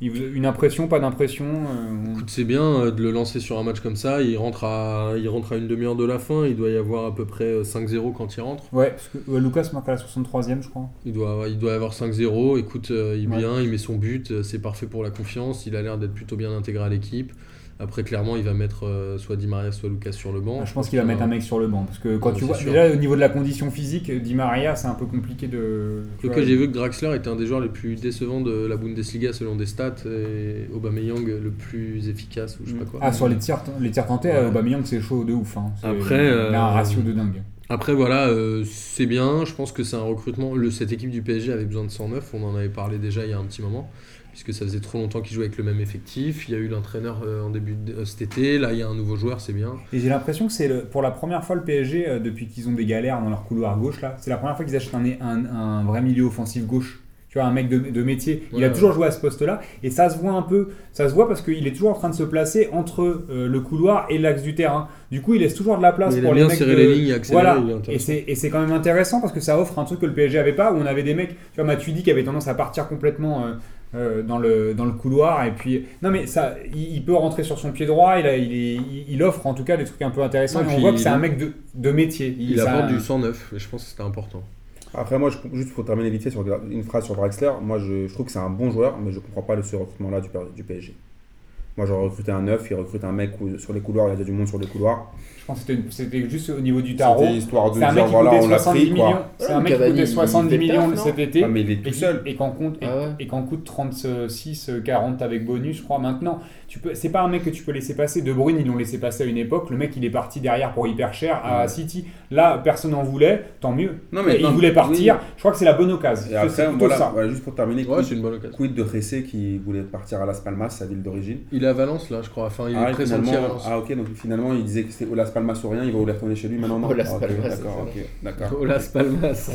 une impression, pas d'impression euh, Écoute, c'est bien euh, de le lancer sur un match comme ça. Il rentre à, il rentre à une demi-heure de la fin. Il doit y avoir à peu près euh, 5-0 quand il rentre. Ouais, parce que Lucas marque à la 63e, je crois. Il doit, il doit y avoir 5-0. Écoute, euh, il Ouais. vient, il met son but. euh, C'est parfait pour la confiance. Il a l'air d'être plutôt bien intégré à l'équipe. Après, clairement, il va mettre euh, soit Di Maria, soit Lucas sur le banc. Ah, je pense qu'il va mettre un mec sur le banc parce que quand tu vois sûr. déjà au niveau de la condition physique, Di Maria, c'est un peu compliqué de. Donc j'ai vu que Draxler était un des joueurs les plus décevants de la Bundesliga selon des stats et Aubameyang le plus efficace ou je sais pas quoi. Ah, sur les tirs, les tirs tentés, Ouais. Aubameyang, c'est chaud de ouf. hein. Après, il a un euh, ratio de dingue. Après voilà, euh, c'est bien, je pense que c'est un recrutement, le, cette équipe du PSG avait besoin de 109, on en avait parlé déjà il y a un petit moment, puisque ça faisait trop longtemps qu'ils jouaient avec le même effectif, il y a eu l'entraîneur euh, en début de euh, cet été, là il y a un nouveau joueur, c'est bien. Et j'ai l'impression que c'est pour la première fois le PSG, euh, depuis qu'ils ont des galères dans leur couloir gauche, là, c'est la première fois qu'ils achètent un, un, un vrai milieu offensif gauche. Tu vois, un mec de, de métier. Il a ouais. toujours joué à ce poste-là. Et ça se voit un peu. Ça se voit parce qu'il est toujours en train de se placer entre le couloir et l'axe du terrain. Du coup, il laisse toujours de la place il pour aime les mecs. serrer de- les lignes Voilà. il et c'est quand même intéressant parce que ça offre un truc que le PSG avait pas, où on avait des mecs, tu vois, Matuidi qui avait tendance à partir complètement euh, dans, le, dans le couloir. Et puis, non, mais ça, il, il peut rentrer sur son pied droit, il, a- il, est- il, offre en tout cas des trucs un peu intéressants. Ouais, et on voit que c'est un mec de, de métier. Il, apporte du 109, et je pense que c'était important. Après, moi, je, juste pour terminer vite fait sur une phrase sur Draxler, moi, je, je trouve que c'est un bon joueur, mais je comprends pas le, ce recrutement-là du, du PSG. Moi, j'aurais recruté un neuf, il recrute un mec sur les couloirs, il y a du monde sur les couloirs. Je pense que c'était, une- c'était juste au niveau du tarot. C'était histoire de dire, voilà, coûtait on l'a 70 pris. C'est Ouais, un mec qui coûtait il 70 fait le millions cet été. Ah, mais il est tout seul. Et qu'en compte, et, Ah ouais. et qu'en coûte 36, euh, 40 avec bonus, je crois. Maintenant, tu peux, c'est pas un mec que tu peux laisser passer. De Bruyne, ils l'ont laissé passer à une époque. Le mec, il est parti derrière pour hyper cher à Ouais. City. Là, personne n'en voulait, tant mieux. Non, mais il voulait partir. oui. Je crois que c'est la bonne occasion. Et après, voilà, ça. voilà, juste pour terminer, Ouais, quid, c'est une bonne occasion. quid de Ressé qui voulait partir à Las Palmas, sa ville d'origine? Il est à Valence là, je crois, enfin il ah, est à Valence. ah, ok, donc finalement, il disait que c'était au Las Palmas ou rien, il va voulait retourner chez lui maintenant. non? Au Las Ah, Palmas, D'accord, Las Palmas.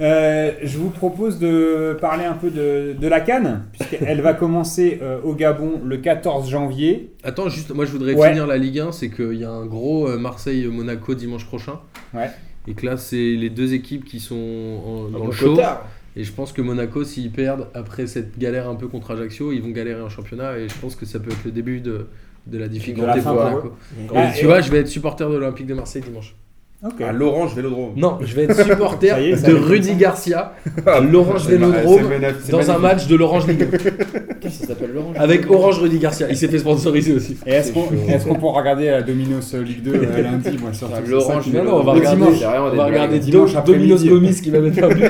Euh, je vous propose de parler un peu de, de la Cannes, puisqu'elle va commencer euh, au Gabon le 14 janvier. Attends, juste, moi je voudrais Ouais. finir la Ligue 1, c'est qu'il y a un gros euh, Marseille-Monaco dimanche prochain. Ouais. Et que là, c'est les deux équipes qui sont en- dans le show. Et je pense que Monaco, s'ils perdent après cette galère un peu contre Ajaccio, ils vont galérer en championnat. Et je pense que ça peut être le début de, de la difficulté De la fin pour Monaco. Ah, et- tu vois, je vais être supporter de l'Olympique de Marseille dimanche. Ok. À l'Orange Vélodrome. Non, je vais être supporter est, de Rudy. Garcia à l'Orange C'est ma- Vélodrome c'est magnifique, c'est dans un match de l'Orange Ligue 1. Qu'est-ce que ça s'appelle l'orange avec Orange Rudy Garcia. Il s'est fait sponsoriser aussi. Et est-ce qu'on C'est qu'on pourra regarder la Dominos Ligue 2 euh, lundi moi, surtout, Ah, c'est L'orange, qui non, non, on va Le regarder. dimanche. C'est On va regarder Dimanche Do-. Dominos Gomis qui va mettre un but.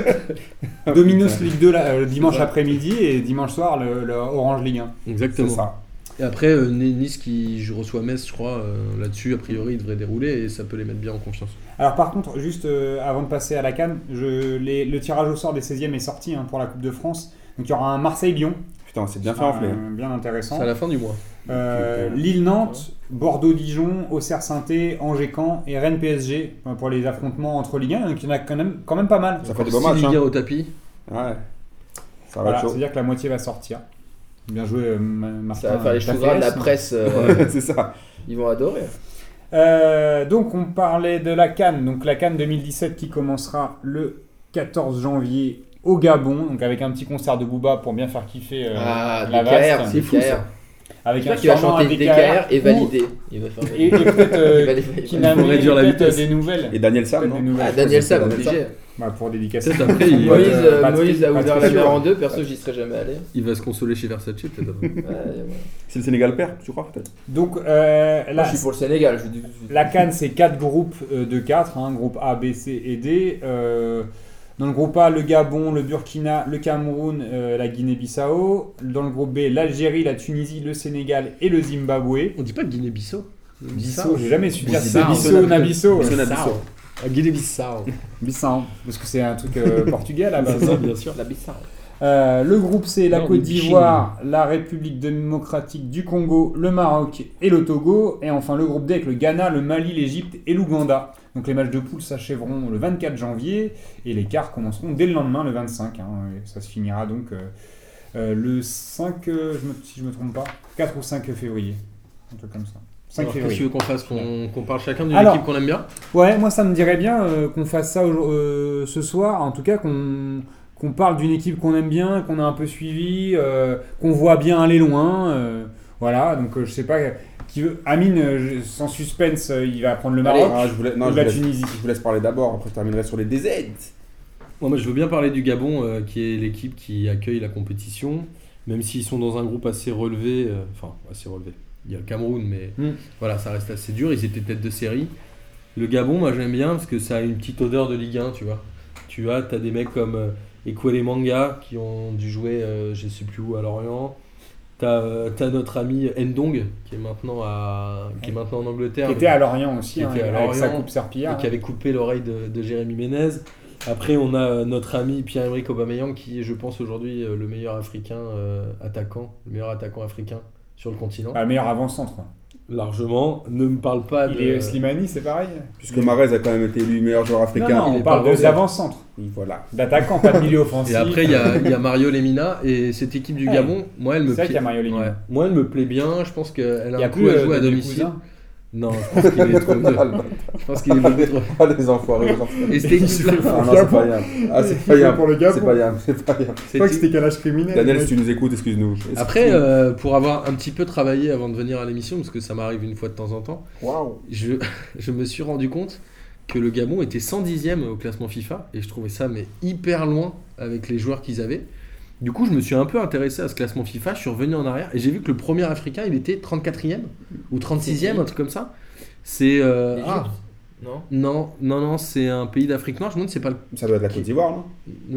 Dominos Ligue 2 là, euh, dimanche après-midi et dimanche soir le, le Orange Ligue 1. C'est Exactement. ça. Et après, euh, Nice qui je reçoit Metz, je crois, euh, là-dessus, a priori, il devrait dérouler et ça peut les mettre bien en confiance. Alors par contre, juste euh, avant de passer à la Cannes, je, les- le tirage au sort des 16e est sorti hein, pour la Coupe de France. Donc il y aura un Marseille-Lyon, Putain, c'est bien fait enfler. bien intéressant. C'est à la fin du mois. Euh, Lille-Nantes, Bordeaux-Dijon, Auxerre-Sainté, Angers-Caen et Rennes-PSG pour les affrontements entre Ligue 1. Donc il y en a quand même, quand même pas mal. Ça fait des six matchs. Ligue 1 hein. au tapis. Ouais. Ça va Voilà. C'est-à-dire que la moitié va sortir. Bien joué, euh, Ma- Martin. Ça va faire les choux gras de la presse. euh, c'est ça. Ils vont adorer. Euh, donc on parlait de la Cannes, donc la Cannes 2017 qui commencera le 14 janvier au Gabon, donc avec un petit concert de Booba pour bien faire kiffer euh, Ah, la DKR, vaste, c'est fou, ça. avec un qu'il va chanter DKR et ou- valider. Il va faire et, et valider. peut-être Il euh, va va vitesse. des nouvelles. Et Daniel Sam, non. Ah, Daniel Sam, Daniel obligé. Bah, pour dédicacer. Peut-être après, il, Moïse, euh, Patrick- Moïse a ouvert la mer en deux, perso j'y serais jamais allé. il va se consoler chez Versace, peut-être. après. Ouais, ouais. Si le Sénégal perd, tu crois peut-être? Donc euh, Moi je suis pour le Sénégal, je la Cannes c'est quatre groupes euh, de 4, hein, groupe A, B, C et D. Euh, dans le groupe A, le Gabon, le Burkina, le Cameroun, euh, la Guinée-Bissau. Dans le groupe B, l'Algérie, la Tunisie, le Sénégal et le Zimbabwe. On dit pas Guinée-Bissau Bissau, j'ai jamais su dire Bissau. c'est Bissau ou Nabisso. Bissau, Nabisso. Ah, Guinée-Bissau. Bissau, parce que c'est un truc euh, portugais à la base. Ça, bien sûr. La Bissau. Euh, le groupe C, la Côte d'Ivoire, la République démocratique du Congo, le Maroc et le Togo. Et enfin le groupe D avec le Ghana, le Mali, l'Égypte et l'Ouganda. Donc les matchs de poule s'achèveront le 24 janvier et les quarts commenceront dès le lendemain, le 25. hein. Et ça se finira donc euh, euh, le 5, euh, je me- si je me trompe pas, 4 ou 5 février. Un truc comme ça. 5 Alors, Qu'est-ce que tu février. veux qu'on fasse Qu'on parle chacun d'une équipe qu'on aime bien Ouais, moi ça me dirait bien euh, qu'on fasse ça euh, ce soir, en tout cas qu'on qu'on parle d'une équipe qu'on aime bien, qu'on a un peu suivi, euh, qu'on voit bien aller loin. euh, voilà, donc euh, je sais pas. Qui veut... Amine, je- sans suspense, euh, il va prendre le Maroc Ah, je non, ou je la laisse, Tunisie. je vous laisse parler d'abord, après je terminerai sur les DZ. Moi, moi, je veux bien parler du Gabon, euh, qui est l'équipe qui accueille la compétition, même s'ils sont dans un groupe assez relevé, euh, enfin assez relevé. Il y a le Cameroun, mais Mm. voilà, ça reste assez dur. Ils étaient tête de série. Le Gabon, moi j'aime bien parce que ça a une petite odeur de Ligue 1, tu vois. Tu as, as des mecs comme euh, Ekwele Manga qui ont dû jouer, euh, je sais plus où, à Lorient. T'as as notre ami Ndong qui est maintenant à qui est maintenant en Angleterre. Qui était à Lorient aussi, Qui hein, était à avec sa coupe serpillière. et qui avait coupé l'oreille de, de Jérémy Ménez. Après, on a euh, notre ami Pierre-Emerick Aubameyang qui est, je pense, aujourd'hui euh, le meilleur africain euh, attaquant, le meilleur attaquant africain sur le continent. Ah, meilleur avant-centre. Largement. Ne me parle pas Il de. est Slimani, c'est pareil Puisque Marez a quand même été élu meilleur joueur africain. non, on parle pas de- avant-centre. d'avant-centre. Oui, voilà. D'attaquant, pas de milieu offensif. Et après, il y a, il y a Mario Lemina et cette équipe du Ouais. Gabon, moi, elle me plaît. qu'il y a Mario Lemina. Ouais. Moi, elle me plaît bien. Je pense qu'elle Il a un coup plus à euh, jouer à domicile. Non, je pense qu'il est trop vieux. Je pense qu'il est beaucoup trop. Ah, les enfoirés. les enfoirés. Et cette équipe-là, Ah non, c'est pas. Ah, c'est pas Yann. Pour le C'est pas. C'est pas crois que c'était calage criminel. Daniel, si tu nous écoutes, excuse-nous. Après, euh, pour avoir un petit peu travaillé avant de venir à l'émission, parce que ça m'arrive une fois de temps en temps, je, je me suis rendu compte que le Gabon était 110e au classement FIFA et je trouvais ça mais hyper loin avec les joueurs qu'ils avaient. Du coup, je me suis un peu intéressé à ce classement FIFA, je suis revenu en arrière et j'ai vu que le premier africain, il était 34e ou 36e, un truc comme ça. C'est euh, ah Non non, non non, c'est un pays d'Afrique noire, je me demande c'est pas le Ça doit être la Côte d'Ivoire, non?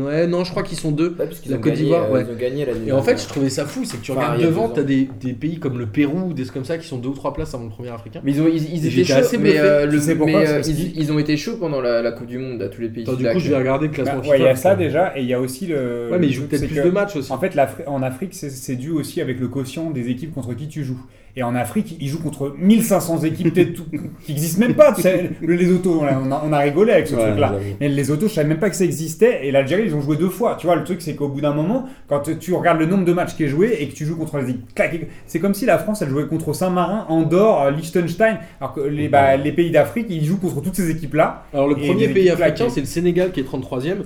Ouais, non, je crois qu'ils sont deux. Ouais, parce qu'ils La ont, Côte d'Ivoire, euh, ouais. ils ont gagné la Et en fait, je trouvais ça fou, c'est que tu Enfin, regardes devant, t'as des, des pays comme le Pérou, des trucs comme ça qui sont deux ou trois places avant le premier africain. Mais ils, ont, ils, ils étaient chauds, assez mais, euh, le- pourquoi euh, ils, ils ont été chauds pendant la, la Coupe du Monde à tous les pays. Attends, du coup, je vais regarder le classement Bah, ouais, il y a ça déjà, et il y a aussi le. Ouais, mais ils jouent peut-être plus de matchs aussi. En fait, en Afrique, c'est dû aussi avec le quotient des équipes contre qui tu joues. Et en Afrique, ils jouent contre 1500 équipes qui n'existent même pas. tu sais. Le- les autos, on a, on rigolé avec ce Ouais, truc-là. Mais les autos, je savais même pas que ça existait. Et l'Algérie, ils ont joué deux fois. Tu vois, le truc, c'est qu'au bout d'un moment, quand tu regardes le nombre de matchs qui est joué et que tu joues contre les équipes, c'est comme si la France, elle jouait contre Saint-Marin, Andorre, euh, Liechtenstein. Alors que les, bah, les pays d'Afrique, ils jouent contre toutes ces équipes-là. Alors, le premier pays africain, c'est le Sénégal qui est 33e.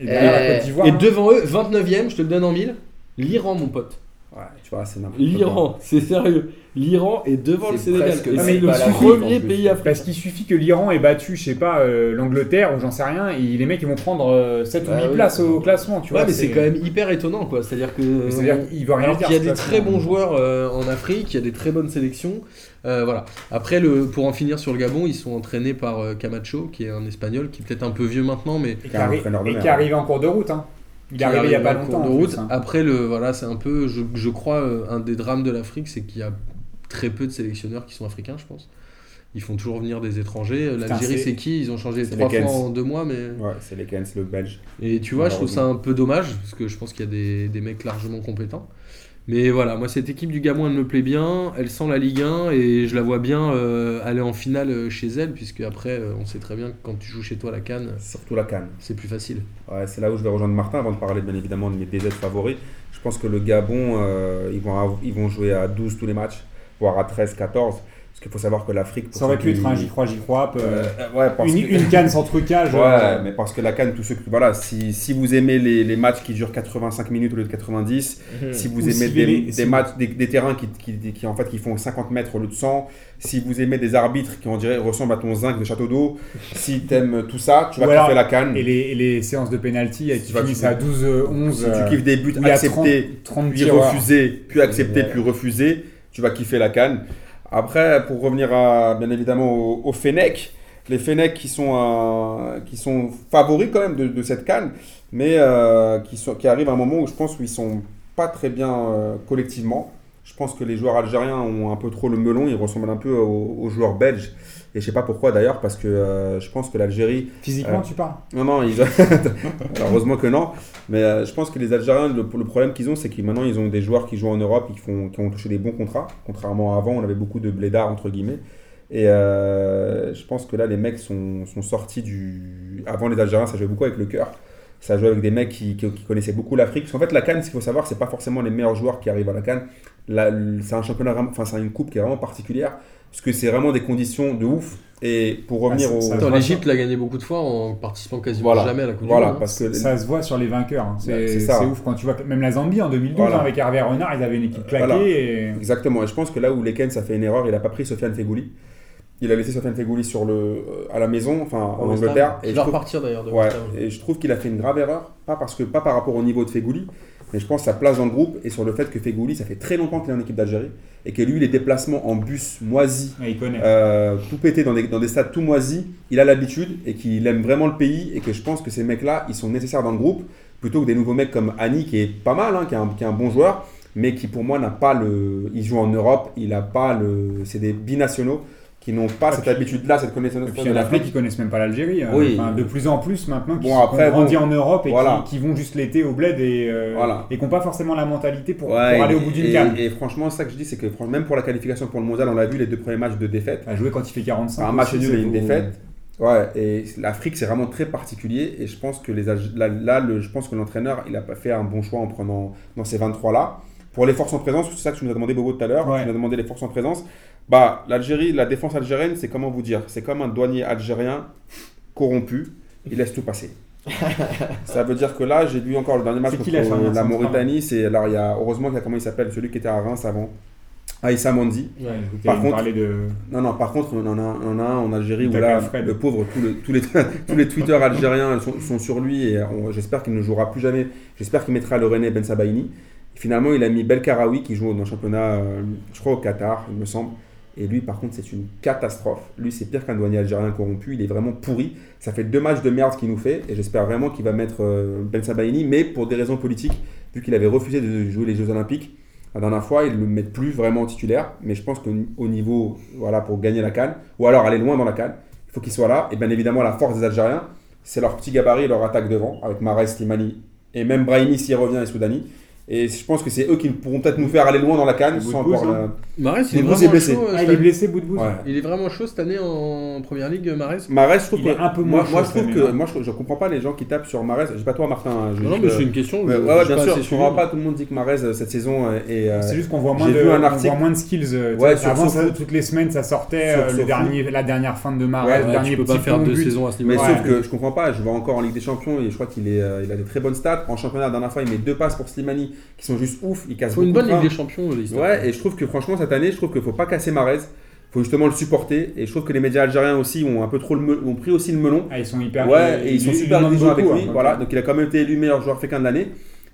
Et derrière, Euh, la Côte d'Ivoire. Et hein. devant eux, 29e, je te le donne en mille, l'Iran, mon pote. Ouais, tu vois, c'est n'importe quoi. L'Iran, c'est sérieux. L'Iran est devant le Sénégal. Et c'est le premier pays africain. Parce qu'il suffit que l'Iran ait battu, je sais pas, euh, l'Angleterre ou j'en sais rien, et les mecs ils vont prendre euh, 7 Bah ou 8 oui. places au classement, tu Ouais, vois. mais c'est quand même hyper étonnant, quoi. C'est-à-dire que. C'est-à-dire qu'il veut rien Alors dire. qu'il y a des très bons joueurs euh, en Afrique, il y a des très bonnes sélections. Euh, voilà. Après, le, pour en finir sur le Gabon, ils sont entraînés par euh, Camacho, qui est un espagnol, qui est peut-être un peu vieux maintenant, mais Et qui, arri- et qui est arrivé en cours de route. Hein. Il est qui arrivé il y a pas longtemps. de route. plus, hein. Après, le, voilà, c'est un peu, je, je crois, euh, un des drames de l'Afrique, c'est qu'il y a très peu de sélectionneurs qui sont africains, je pense. Ils font toujours venir des étrangers. L'Algérie, c'est- qui? Ils ont changé trois fois en deux mois, mais. Ouais, c'est les Kens, le belge. Et tu vois, je trouve ça un peu dommage, parce que je pense qu'il y a des, des mecs largement compétents. Mais voilà, moi, cette équipe du Gabon, elle me plaît bien. Elle sent la Ligue 1 et je la vois bien euh, aller en finale euh, chez elle, puisque après, euh, on sait très bien que quand tu joues chez toi la Cannes, Surtout la Cannes. c'est plus facile. Ouais, c'est là où je vais rejoindre Martin avant de parler bien évidemment de mes DZ favoris. Je pense que le Gabon, euh, ils, vont ils vont jouer à 12 tous les matchs, voire à 13, 14. Parce qu'il faut savoir que l'Afrique. Ça aurait pu être un j'y crois, j'y crois. Euh, euh, ouais, parce une, que- une canne sans trucage. Ouais, euh, mais parce que la Cannes, tous ceux qui. Voilà, si, si vous aimez les, les matchs qui durent 85 minutes au lieu de 90, Mhm. si vous Ou aimez si des, les- des matchs, des, des terrains qui, qui, qui, en fait, qui font 50 mètres au lieu de 100, si vous aimez des arbitres qui, on dirait, ressemblent à ton zinc de château d'eau, si t'aimes tout ça, tu vas kiffer la Cannes. Et les, et les séances de penalty euh, qui Tu vas- finissent tu- à 12, euh, 11. Si euh, tu kiffes des buts acceptés, 30, 30 puis refusés, puis acceptés, puis refusés, tu vas kiffer la canne. Après, pour revenir à, bien évidemment au, au Fennec, les Fennec qui sont, euh, qui sont favoris quand même de, cette canne, mais euh, qui, sont, qui arrivent à un moment où je pense qu'ils sont pas très bien euh, collectivement. Je pense que les joueurs algériens ont un peu trop le melon, ils ressemblent un peu aux, aux joueurs belges. Et je sais pas pourquoi d'ailleurs, parce que euh, je pense que l'Algérie Physiquement, Euh, tu parles. non, non, ils... heureusement que non. Mais euh, je pense que les Algériens, le, le problème qu'ils ont, c'est que maintenant, ils ont des joueurs qui jouent en Europe et qui, font, qui ont touché des bons contrats. Contrairement à avant, on avait beaucoup de blédards, entre guillemets. Et je pense que là, les mecs sont, sont sortis du. Avant, les Algériens, ça jouait beaucoup avec le cœur. Ça a joué avec des mecs qui, qui- qui connaissaient beaucoup l'Afrique. Parce qu'en fait, la Cannes, ce qu'il faut savoir, c'est pas forcément les meilleurs joueurs qui arrivent à la Cannes. C'est un championnat, enfin, c'est une coupe qui est vraiment particulière. Parce que c'est vraiment des conditions de ouf. Et pour revenir Ah, au. ça- voit l'Égypte l'a gagné beaucoup de fois en participant quasiment Voilà. jamais à la Coupe Voilà, du Monde. parce que. Ça se voit sur les vainqueurs. hein. Ouais, C'est c'est ça. c'est ouf quand tu vois même la Zambie en 2012 Voilà. hein, avec Hervé Renard, ils avaient une équipe claquée. Voilà. Et... Exactement. Et je pense que là où Lekens a fait une erreur, il a pas pris Sofiane Fegouli. Il a laissé Sofiane Fegouli sur le, euh, à la maison, enfin en. Angleterre. Il va repartir d'ailleurs de Ouais, et je trouve qu'il a fait une grave erreur, pas parce que pas par rapport au niveau de Fegouli, mais je pense sa place dans le groupe et sur le fait que Fegouli, ça fait très longtemps qu'il est en équipe d'Algérie et que lui, les déplacements en bus moisis, Ouais, euh, tout pété dans des, dans des stades tout moisis, il a l'habitude et qu'il aime vraiment le pays et que je pense que ces mecs-là, ils sont nécessaires dans le groupe plutôt que des nouveaux mecs comme Annie qui est pas mal, hein, qui, est un, qui est un bon joueur, mais qui pour moi n'a pas le, il joue en Europe, il a pas le, c'est des binationaux qui n'ont pas Et cette habitude-là, cette connaissance Et puis il y en a plein qui connaissent même pas l'Algérie. hein. Oui. Enfin, de plus en plus maintenant, qui Bon, après, grandis bon. en Europe et Voilà. qui, qui vont juste l'été au bled et, euh, Voilà. et qui n'ont pas forcément la mentalité pour, Ouais, pour aller au bout d'une canne. Et franchement, ça que je dis, c'est que même pour la qualification pour le mondial, on l'a vu les deux premiers matchs de défaite. À jouer quand il fait 45. un match nul et une défaite. Ouais, et l'Afrique, c'est vraiment très particulier. Et je pense que les, Alg- là, là, le, je pense que l'entraîneur, il a pas fait un bon choix en prenant dans ces 23 là. Pour les forces en présence, c'est ça que tu nous as demandé Bobo tout à l'heure. Ouais. Tu nous as demandé les forces en présence. Bah, l'Algérie, la défense algérienne, c'est comment vous dire C'est comme un douanier algérien corrompu. Il laisse tout passer. ça veut dire que là, j'ai vu encore le dernier match contre la Mauritanie. C'est alors il y a heureusement qu'il y a comment il s'appelle celui qui était à Reims avant. Aïssa Mandi. Ouais, Par contre- de. Non, non, par contre, on en a, on en a un en Algérie où là, le pauvre, tout le- tous, les, tous les tweeters algériens sont, sont sur lui et on- j'espère qu'il ne jouera plus jamais. J'espère qu'il mettra le René Ben Sabaini. Finalement, il a mis Belkaraoui qui joue dans le championnat, euh, je crois au Qatar, il me semble. Et lui, par contre, c'est une catastrophe. Lui, c'est pire qu'un douanier algérien corrompu. Il est vraiment pourri. Ça fait deux matchs de merde qu'il nous fait. Et j'espère vraiment qu'il va mettre euh, Ben Sabaini. Mais pour des raisons politiques, vu qu'il avait refusé de jouer les Jeux Olympiques, la dernière fois, ils ne le mettent plus vraiment titulaire. Mais je pense qu'au niveau, voilà, pour gagner la canne, ou alors aller loin dans la canne, il faut qu'il soit là. Et bien évidemment, la force des Algériens, c'est leur petit gabarit et leur attaque devant, avec Mares, Slimani et même Brahimi s'il revient et Soudani. Et je pense que c'est eux qui pourront peut-être nous faire aller loin dans la canne sans avoir hein. Il est Boudbouz vraiment est blessé. chaud. euh, Ah, il est blessé, bout de bout. Ouais. Il est vraiment chaud cette année en première ligue, Mahrez. Mares, je trouve Il que est un peu moi, moins moi, chaud je trouve que hein. moi je, je comprends pas les gens qui tapent sur Mares. Je sais pas toi Martin. hein, je- Non, mais c'est une question. Ouais, je- ouais, bien pas sûr. Je comprends pas. Tout le monde dit que Mares euh, cette saison euh, est. euh, C'est juste qu'on voit moins j'ai de, vu un on voit moins de skills. euh, Ouais, sur avant, ça, toutes les semaines, ça sortait euh, le dernier, la dernière fin de Marais, Ouais, le Ouais, dernier tu peux petit pas faire deux but. saisons à ce Mais niveau. Ouais. sauf que je comprends pas, je vois encore en Ligue des Champions et je crois qu'il est, euh, il a des très bonnes stats. En championnat, la dernière fois, il met deux passes pour Slimani qui sont juste ouf. Il casse Il faut une bonne de Ligue des Champions, l'histoire. Ouais, et je trouve que franchement, cette année, je trouve qu'il faut pas casser Marez. Il faut justement le supporter. Et je trouve que les médias algériens aussi ont un peu trop le me- ont pris aussi le melon. Ah, ils sont hyper. Ouais, et ils sont lui super exigeants avec beaucoup, lui. hein, voilà, donc, donc il a quand même été élu meilleur joueur africain de l'année.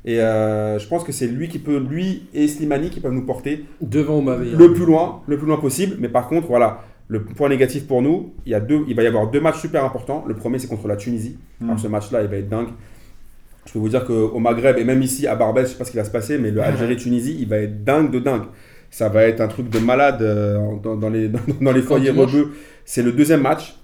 Et euh, je pense que c'est lui qui peut, lui et Slimani qui peuvent nous porter Devant Aubameyang. le plus loin, le plus loin possible. Mais par contre, voilà, le point négatif pour nous, il, y a deux, il va y avoir deux matchs super importants. Le premier, c'est contre la Tunisie. Mm. Alors ce match-là, il va être dingue. Je peux vous dire qu'au Maghreb et même ici à Barbès, je sais pas ce qui va se passer, mais le Algérie-Tunisie, il va être dingue de dingue. Ça va être un truc de malade euh, dans, dans les, dans, dans les foyers rebeux. C'est le deuxième match.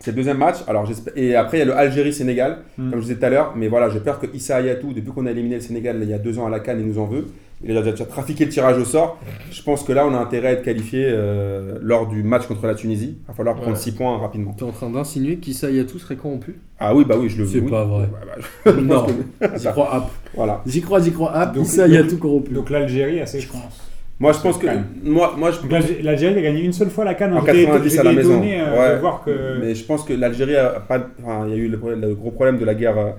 C'est le deuxième match. Alors, et après, il y a le Algérie-Sénégal, Mm. comme je disais tout à l'heure. Mais voilà, j'ai peur que Issa Hayatou, depuis qu'on a éliminé le Sénégal il y a deux ans à la Cannes, il nous en veut. Il a déjà trafiqué le tirage au sort. Je pense que là, on a intérêt à être qualifié euh, lors du match contre la Tunisie. Il va falloir prendre Ouais. 6 points rapidement. T'es en train d'insinuer qu'Issa Yatou serait corrompu Ah oui, bah oui, je le C'est oui. pas vrai. Bah, pense Non. que- J'y crois, app. Voilà. J'y crois, j'y crois, app. Donc- Issa Yatou corrompu. Donc l'Algérie a ses chances. Moi, je pense que. Moi, moi, je l'Algérie a gagné une seule fois la canne. En J'étais- 90 à la maison. euh, Ouais. de voir que. Mais je pense que l'Algérie a pas. Enfin, il y a eu le, problème- le gros problème de la guerre, euh,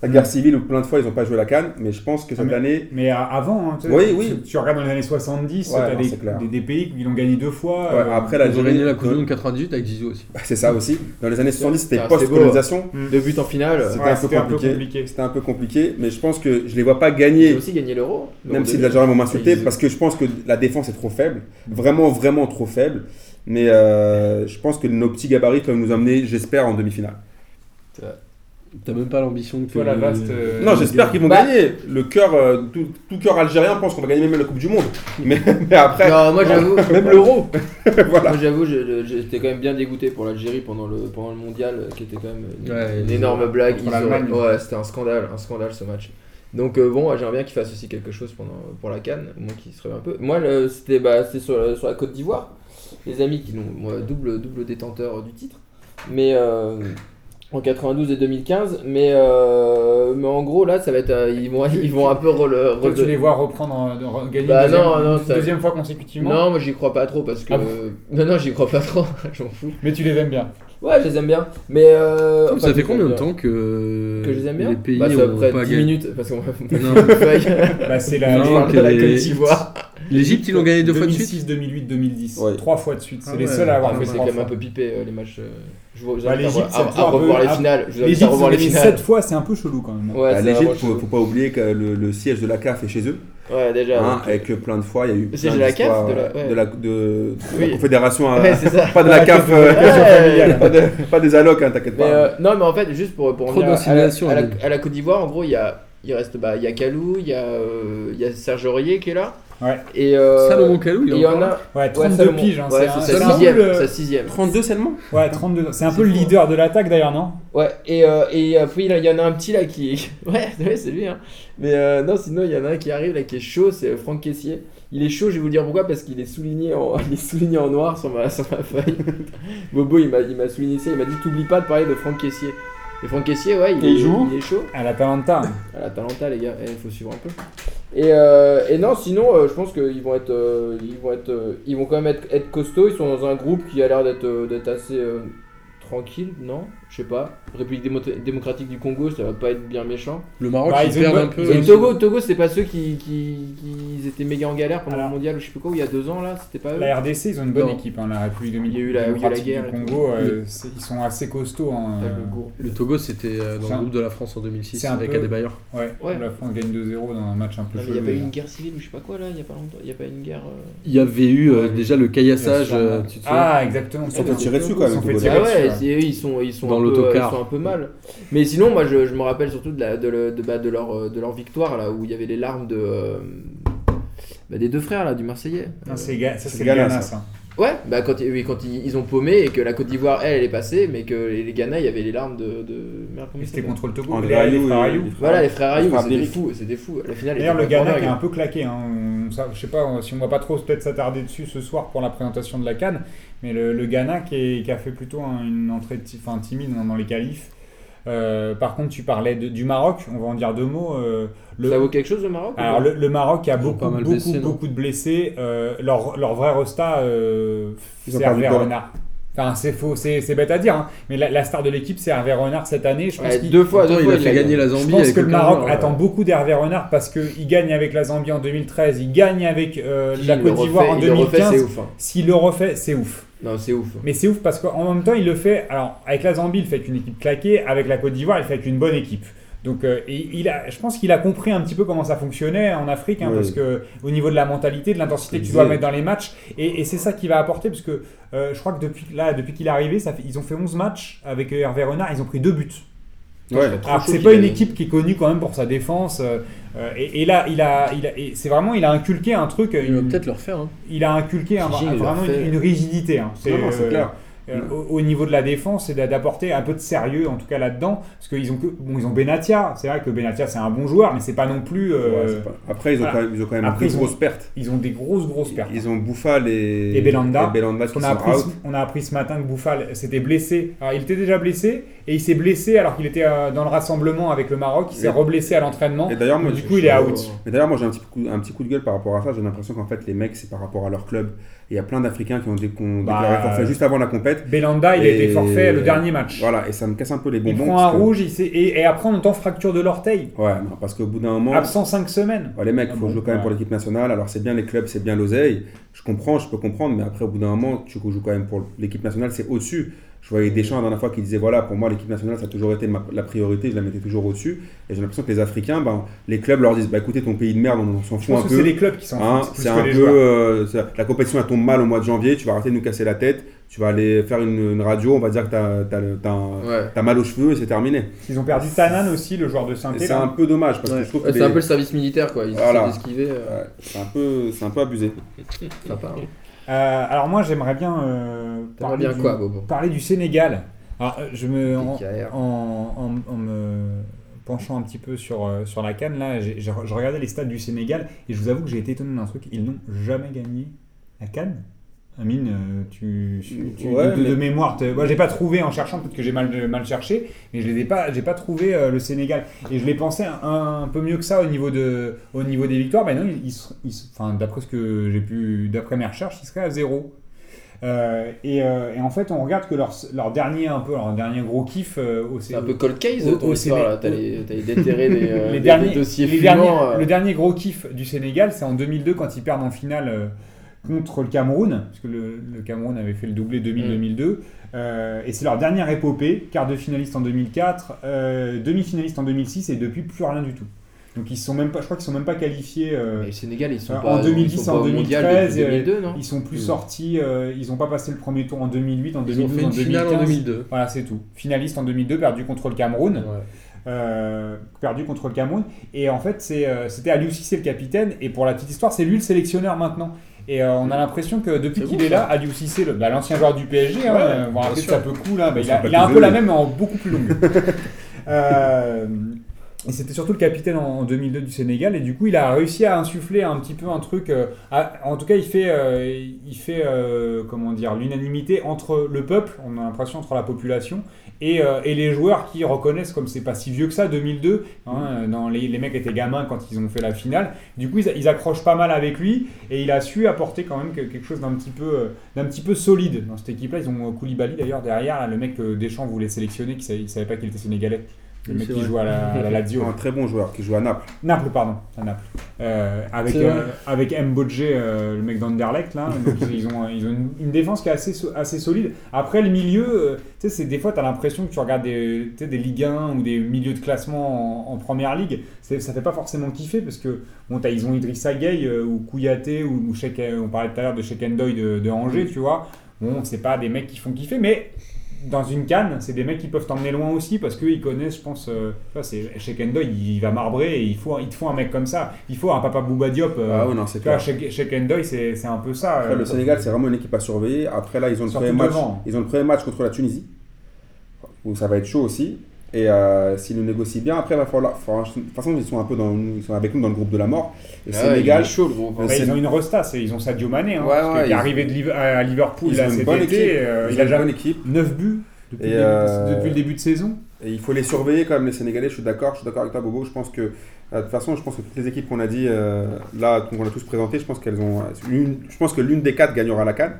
la guerre civile où plein de fois ils n'ont pas joué la canne. Mais je pense que cette Ah, mais- année. Mais avant, hein, tu, sais, Oui, tu- oui. tu regardes dans les années 70, Ouais, t'as non, des, des, des pays qui l'ont gagné deux fois. Ouais, euh, après Ils ont l'Algérie. gagné la Coupe du Monde 98 avec Zizou aussi. Bah, C'est ça aussi. Dans les années 70, c'était c'était post-colonisation. mm. Deux buts en finale. C'était Ouais, un peu c'était un peu compliqué. C'était un peu compliqué. Mais je pense que je les vois pas Ils gagner. ont aussi gagné l'euro. Même si 2000. les Algériens vont m'insulter, Ils- parce que je pense que la défense est trop faible. Vraiment, vraiment trop faible. Mais euh, je pense que nos petits gabarits peuvent nous amener, j'espère, en demi-finale. T'as même pas l'ambition que. Toi, la vaste, euh, Non, j'espère qu'ils vont Bah- gagner. Le cœur, euh, tout, tout cœur algérien pense qu'on va gagner même la Coupe du Monde. Mais, mais après, Non, moi j'avoue. Même l'euro voilà. Moi j'avoue, j'étais quand même bien dégoûté pour l'Algérie pendant le, pendant le mondial, euh, qui était quand même une, Ouais, une ils énorme ont- blague. auraient- Ouais, c'était un scandale, un scandale ce match. Donc euh, bon, j'aimerais bien qu'ils fassent aussi quelque chose pendant, pour la Cannes, au moins qu'ils se réveillent un peu. Moi, c'était bah, c'était sur, la- sur la Côte d'Ivoire, les amis qui l'ont moi, double, double détenteur du titre. Mais euh, en 92 et 2015. Mais, euh, mais en gros, là, ça va être. euh, ils, vont, ils vont un peu re- Toi, re- tu les vois reprendre, euh, re- gagner Bah une deuxième, non, non, ça- deuxième fois consécutivement. Non, moi j'y crois pas trop parce que. Ah non, non, j'y crois pas trop, j'en fous. Mais tu les aimes bien. Ouais, je les aime bien. Mais. Euh, ça enfin, fait combien de temps que, Que je les aime bien les pays Bah, ça ont près pas 10 gagné minutes parce qu'on une feuille. Bah, c'est la Non, de la Côte d'Ivoire. L'Égypte, ils l'ont gagné deux fois de suite 2006, 2008, 2010. Ouais. Trois fois de suite. C'est Ah les seuls à avoir Ah, fait mais c'est trois quand même un peu pipé les matchs. Je vous Bah, invite à, revoir les finales. Je vous invite à revoir les finales. sept fois, c'est un peu chelou quand même. Ouais, Bah, L'Égypte, faut, faut pas oublier que le, le siège de la CAF est chez eux, Ouais, déjà. hein, donc, avec plein de fois, il y a eu Le siège de la CAF, de la- ouais. de la, de- de Oui. la confédération, Ouais, pas de la CAF, euh, pas, de- pas des allocs, hein, t'inquiète Mais, pas. euh, non, mais en fait, juste pour, revenir à à la Côte d'Ivoire, en gros, il y a, il reste, bah, il y a Kalou, il y a, euh, il y a Serge Aurier qui est là. Ouais. Et euh, Salomon Kalou, il y encore en a. Ouais, 32 Salomon. piges. hein, Ouais, c'est c'est sa un peu sixième. le- Sa sixième. 32 seulement Ouais, 32. C'est un peu le hein. leader de l'attaque d'ailleurs, non? Ouais, et, euh, et euh, puis là, il y en a un petit là qui. Ouais, ouais c'est lui. Hein. Mais euh, non, sinon, il y en a un qui arrive là qui est chaud, c'est Franck Caissier. Il est chaud, je vais vous dire pourquoi, parce qu'il est souligné en, il est souligné en noir sur ma, sur ma feuille. Bobo, il m'a il m'a souligné ça, il m'a dit T'oublies pas de parler de Franck Caissier. Et Franck Caissier, ouais, il, Et est, il joue il est chaud. À l'Atalanta. À la Talenta, les gars, il faut suivre un peu. Et, euh, et non, sinon, euh, je pense qu'ils vont être, euh, ils vont être, euh, ils vont quand même être, être costauds. Ils sont dans un groupe qui a l'air d'être, euh, d'être assez euh, tranquille, non? Je sais pas. République démo- démocratique du Congo, ça va pas être bien méchant. Le Maroc, Bah, ils perdent un peu. Et Togo, Togo, c'est pas ceux qui, qui, qui étaient méga en galère pendant Alors. le mondial ou je sais plus quoi, où il y a deux ans là, c'était pas eux La RDC, ils ont une bonne Non. équipe, hein, la République Il y a eu la- il y a eu la démocratique guerre du. Congo. euh, ils sont assez costauds. hein, Avec euh, le goût. Le Togo, c'était euh, dans le un- groupe de la France en 2006 c'est un avec peu- Adebayor. Ouais, Ouais. la France gagne 2-0 dans un match un peu il y a pas eu une guerre civile ou je sais pas quoi là, il y a pas longtemps, il y a pas eu une guerre. Il y avait eu déjà le caillassage, Ah, exactement. Ils sont fait tirer dessus, quand même, Ils sont fait tirer Ah dessus, ils sont, Dans un peu, l'autocar. ils sont un peu mal. Mais sinon, moi, je, je me rappelle surtout de, la, de, le- de, bah, de, leur, euh, de leur victoire, là, où il y avait les larmes de, euh, bah, des deux frères, là, du Marseillais. Ah, Euh, c'est Ga- ça, c'est c'est ça. Ouais, bah, quand, ils- oui, quand ils, ils ont paumé et que la Côte d'Ivoire, elle, elle est passée, mais que les Ghana, il y avait les larmes de. de... Merde, comment C'était contre le Togo. Les- les frères Ayou. les Voilà, les frères Ayou, c'était fou, c'était fou. La finale, D'ailleurs, le Ghana qui est incroyable. un peu claqué. Hein. On- ça- je sais pas si on va pas trop peut-être s'attarder dessus ce soir pour la présentation de la Cannes, mais le, le Ghana qui, est- qui a fait plutôt un- une entrée ti- enfin, timide dans, dans les qualifs. Euh, par contre, tu parlais de- du Maroc, on va en dire deux mots. euh, le, Ça vaut quelque chose le Maroc alors, le, le Maroc qui a beaucoup, beaucoup, blessé, beaucoup de blessés. euh, leur, leur vrai resta, euh, c'est Hervé Renard. Enfin, c'est faux, c'est c'est bête à dire, hein, mais la, la star de l'équipe, c'est Hervé Renard cette année. Je pense Ouais, deux fois, deux il fois, a fait gagné la je Zambie pense avec que le Maroc joueur, attend euh, beaucoup d'Hervé Renard parce qu'il gagne avec la Zambie en 2013, il gagne avec euh, la Côte d'Ivoire en il le refait, 2015. c'est ouf. hein. S'il le refait, c'est ouf. Non, c'est ouf. Mais c'est ouf parce qu'en même temps, il le fait. Alors, avec la Zambie, il fait avec une équipe claquée. Avec la Côte d'Ivoire, il fait avec une bonne équipe. Donc, euh, et il a, je pense qu'il a compris un petit peu comment ça fonctionnait en Afrique, hein, parce que au niveau de la mentalité, de l'intensité que tu dois mettre dans les matchs, et, et c'est ça qui va apporter, parce que euh, je crois que depuis là, depuis qu'il est arrivé, ça fait, ils ont fait 11 matchs avec euh, Hervé Renard, ils ont pris deux buts. Ouais. C'est pas une équipe qui est connue quand même pour sa défense, euh, et, et là, il a, il a, c'est vraiment, il a inculqué un truc, Il va peut-être le refaire. hein. il a inculqué un- vraiment une, une rigidité. hein. C'est euh, clair. euh, au, au niveau de la défense, c'est d'a- d'apporter un peu de sérieux, en tout cas là-dedans, parce qu'ils ont que, bon, ils ont Benatia. C'est vrai que Benatia c'est un bon joueur, mais c'est pas non plus. euh, Ouais, c'est pas- Après, ils ont, voilà. quand même, ils ont quand même Après, de ils ont- grosses pertes. Ils ont des grosses grosses pertes. Ils ont Bouffal et, Et Belanda. et sont a, appris, on a appris ce matin que Bouffal s'était blessé. Alors, il était déjà blessé et il s'est blessé alors qu'il était euh, dans le rassemblement avec le Maroc. Il s'est reblessé à l'entraînement. Et d'ailleurs, Du je- coup, il est out. Mais d'ailleurs, moi j'ai un petit, coup, un petit coup de gueule par rapport à ça. J'ai l'impression qu'en fait, les mecs, c'est par rapport à leur club. Il y a plein d'Africains qui ont, dé- qui ont Bah, déclaré forfait juste avant la compète. Belanda, il a été forfait le dernier match. Voilà, et ça me casse un peu les Il bonbons. prend un que- rouge il et, et après on entend fracture de l'orteil. Ouais, non, parce qu'au bout d'un moment. Absent 5 semaines. Ouais, les mecs, Ah il faut bon, jouer quand même pour l'équipe nationale. Alors, c'est bien les clubs, c'est bien l'oseille. Je comprends, je peux comprendre, mais après, au bout d'un moment, tu joues quand même pour l'équipe nationale, c'est au-dessus. Je voyais Deschamps la dernière fois qui disait voilà, pour moi, l'équipe nationale, ça a toujours été ma- la priorité, je la mettais toujours au-dessus. Et j'ai l'impression que les Africains, ben, les clubs leur disent bah écoutez, ton pays de merde, on, on s'en Je fout pense un que c'est peu. les clubs qui s'en Hein, foutent c'est un peu. euh, la compétition, elle tombe mal au mois de janvier, tu vas arrêter de nous casser la tête, tu vas aller faire une, une radio, on va dire que t'as as, Ouais. mal aux cheveux et c'est terminé. Ils ont perdu Tanan aussi, le joueur de Saint-Étienne. C'est un peu dommage parce Ouais. que je trouve que c'est les- un peu le service militaire quoi. Ils Voilà. euh, Ouais, c'est un, peu- c'est un peu abusé. sympa, hein. Euh, alors moi j'aimerais bien, euh, parler, bien du, quoi, Bobo parler du Sénégal. Alors euh, je me, en, PKR. en- en- en me penchant un petit peu sur, sur la canne, là, je regardais les stades du Sénégal et je vous avoue que j'ai été étonné d'un truc, ils n'ont jamais gagné la canne. Amine, euh, tu, tu- tu- Ouais, de, mémoire, moi j'ai pas trouvé en cherchant, peut-être que j'ai mal, mal cherché, mais je les ai pas, j'ai pas trouvé euh, le Sénégal. Et je l'ai pensé un, un peu mieux que ça au niveau, de, au niveau des victoires. Ils ser- enfin, d'après ce que j'ai pu, d'après mes recherches, ils seraient à zéro. Euh, et, euh, et en fait, on regarde que leur, leur dernier un peu, leur dernier gros kiff euh, au C'est un peu cold case au- ton histoire là. T'as les- t'as les déterré les des- derniers, des dossiers les fumants, derniers- euh. le dernier gros kiff du Sénégal, c'est en 2002 quand ils perdent en finale euh, contre le Cameroun, parce que le, le Cameroun avait fait le doublé 2000-2002. euh, et c'est leur dernière épopée, quart de finaliste en 2004, euh, demi-finaliste en 2006 et depuis plus rien du tout. Donc ils sont même pas, je crois qu'ils sont même pas qualifiés. euh, le Sénégal, ils sont en pas. 2010, ils sont en pas au mondial 2013, depuis 2002, non ils sont plus Mm. sortis, euh, ils n'ont pas passé le premier tour en 2008, en Ils 2012, ont fait en une finale 2015. en 2002. Voilà, c'est tout. Finaliste en 2002, perdu contre le Cameroun. Ouais. Euh, perdu contre le Cameroun. Et en fait, c'est, euh, c'était Aliou Cissé le capitaine. Et pour la petite histoire, c'est lui le sélectionneur maintenant. Et euh, on a l'impression que depuis qu'il est là, Aliou Cissé, bah, l'ancien joueur du PSG, hein, Ouais, euh, de sa peu cool, là, bah, il a, il un peu la même, mais en beaucoup plus longue. Euh, et c'était surtout le capitaine en en 2002 du Sénégal. Et du coup, il a réussi à insuffler un petit peu un truc. euh, à- en tout cas, il fait, euh, il fait euh, comment dire, l'unanimité entre le peuple, on a l'impression, entre la population, et, euh, et les joueurs qui reconnaissent, comme c'est pas si vieux que ça, 2002, hein, dans les, les mecs étaient gamins quand ils ont fait la finale. Du coup, ils, accrochent pas mal avec lui et il a su apporter quand même que- quelque chose d'un petit peu, euh, d'un petit peu solide dans cette équipe-là. Ils ont euh, Koulibaly d'ailleurs derrière, le mec que Deschamps voulait sélectionner, qui savait, il savait pas qu'il était sénégalais. Le mec qui joue à la, à la Lazio. Un très bon joueur qui joue à Naples. Naples, pardon, à Naples. Euh, avec, euh, avec Mbodje, euh, le mec d'Anderlecht, là. Donc, ils ont, ils ont une, une défense qui est assez, assez solide. Après, le milieu, euh, tu sais, c'est- des fois, tu as l'impression que tu regardes des, des Ligue 1 ou des milieux de classement en, en première ligue. C'est- Ça fait pas forcément kiffer parce que, bon, ils ont Idrissa Gueye euh, ou Kouyaté ou, ou Sheik- on parlait tout à l'heure de Sheik Ndoye de, de Angers, tu vois. Bon, c'est pas des mecs qui font kiffer, mais dans une canne, c'est des mecs qui peuvent t'emmener loin aussi parce qu'ils connaissent, je pense, euh, Ndoye, il va marbrer et il, faut, il te faut un mec comme ça. Il faut un papa Bouba Diop. euh, Ah ouais, non, c'est clair. Ndoye, c'est c'est un peu ça. Après, euh, le Sénégal, c'est vraiment une équipe à surveiller. Après, là, ils ont le premier match. devant. Ils ont le premier match contre la Tunisie, où ça va être chaud aussi. Et euh, s'ils nous négocient bien, après, il va falloir. enfin, de toute façon, ils sont un peu dans, ils sont avec nous dans le groupe de la mort. Et Ah Sénégal, il chaud le groupe. Après, c'est- ils ont une resta, ils ont Sadio Mané, hein, Ouais, parce que- ouais, qui est arrivé de Liv- à Liverpool ils là, ont une cet bonne été. équipe. euh, ils il ont a une déjà bonne équipe. 9 buts depuis, Et le, début, euh, depuis le début de saison. Et il faut les surveiller quand même, les Sénégalais. Je suis d'accord. Je suis d'accord avec toi, Bobo. Je pense que, euh, de toute façon, je pense que toutes les équipes qu'on a dit euh, là, qu'on a tous présenté, je pense qu'elles ont. une- je pense que l'une des quatre gagnera la canne.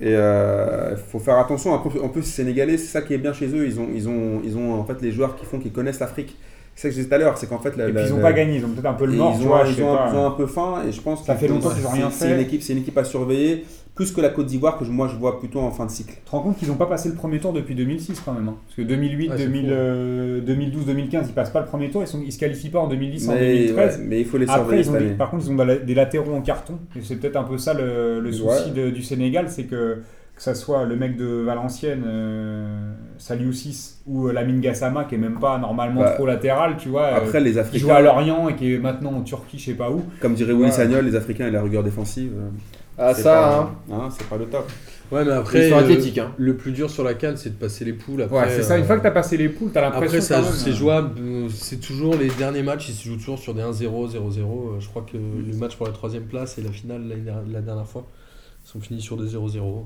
Et il faut faire attention. En plus, Sénégalais, c'est ça qui est bien chez eux. Ils ont, ils ont, ils ont en fait les joueurs qui font, qui connaissent l'Afrique. C'est ça que je disais tout à l'heure, c'est qu'en fait, la- Et la- puis ils ont la- pas gagné, ils ont peut-être un peu le mort, ils ont, vois, ils ont- ils un peu faim et je pense Ça que fait longtemps qu'ils ont rien c'est fait. une équipe, c'est une équipe à surveiller plus que la Côte d'Ivoire que moi je vois plutôt en fin de cycle. Tu te rends compte qu'ils n'ont pas passé le premier tour depuis 2006 quand même. hein. Parce que 2008, Ah, c'est 2000, fou, hein. euh, 2012, 2015, ils passent pas le premier tour, ils, ils se qualifient pas en 2010, en Mais, 2013. ouais, mais il faut les Après, surveiller ils ont des- par contre, ils ont des- latéraux en carton. Et c'est peut-être un peu ça le, le souci Ouais. de- du Sénégal, c'est que que ça soit le mec de Valenciennes, euh, Saliou 6, ou euh, Lamine Gassama, qui est même pas normalement Bah, trop latéral, tu vois. euh, Après les qui joue à Africains, Lorient et qui est maintenant en Turquie, je sais pas où. comme dirait Willy. Sagnol, les Africains et la rigueur défensive. Euh, Ah, ça, pas, hein. hein, c'est pas le top. Ouais, mais après, euh, athlétiques, hein. le plus dur sur la canne, c'est de passer les poules. Après, Ouais, c'est ça. Une euh, fois que tu as passé les poules, tu as l'impression Après, c'est euh, jouable. euh, C'est toujours les derniers matchs, ils se jouent toujours sur des 1-0, 0-0. Euh, Je crois que le match pour la troisième place et la finale la dernière fois sont finis sur des 0-0.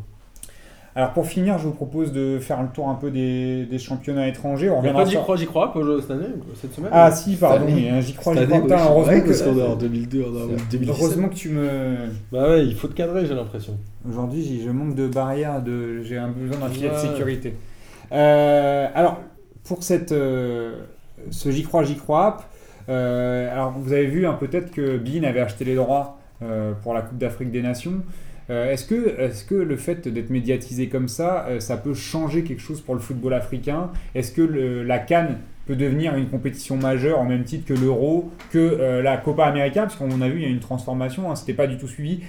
Alors pour finir, je vous propose de faire le tour un peu des, des championnats étrangers. On reviendra j'y sur... crois, j'y crois pas cette année, cette semaine. Ah si, pardon, j'y crois, j'y crois. Putain, heureusement, que, parce qu'on est en 2002, on est en 2017. heureusement que tu me... Bah ouais, il faut te cadrer, j'ai l'impression. Aujourd'hui, je manque de barrières, de... j'ai un besoin d'un filet de sécurité. Euh, alors, pour cette, euh, ce J'y crois, J'y crois euh, alors vous avez vu hein, peut-être que Bean avait acheté les droits euh, pour la Coupe d'Afrique des Nations. Euh, est-ce, que, est-ce que le fait d'être médiatisé comme ça, euh, ça peut changer quelque chose pour le football africain? Est-ce que la Cannes peut devenir une compétition majeure au même titre que l'Euro, que euh, la Copa América? Parce qu'on a vu, il y a une transformation, hein, c'était pas du tout suivi.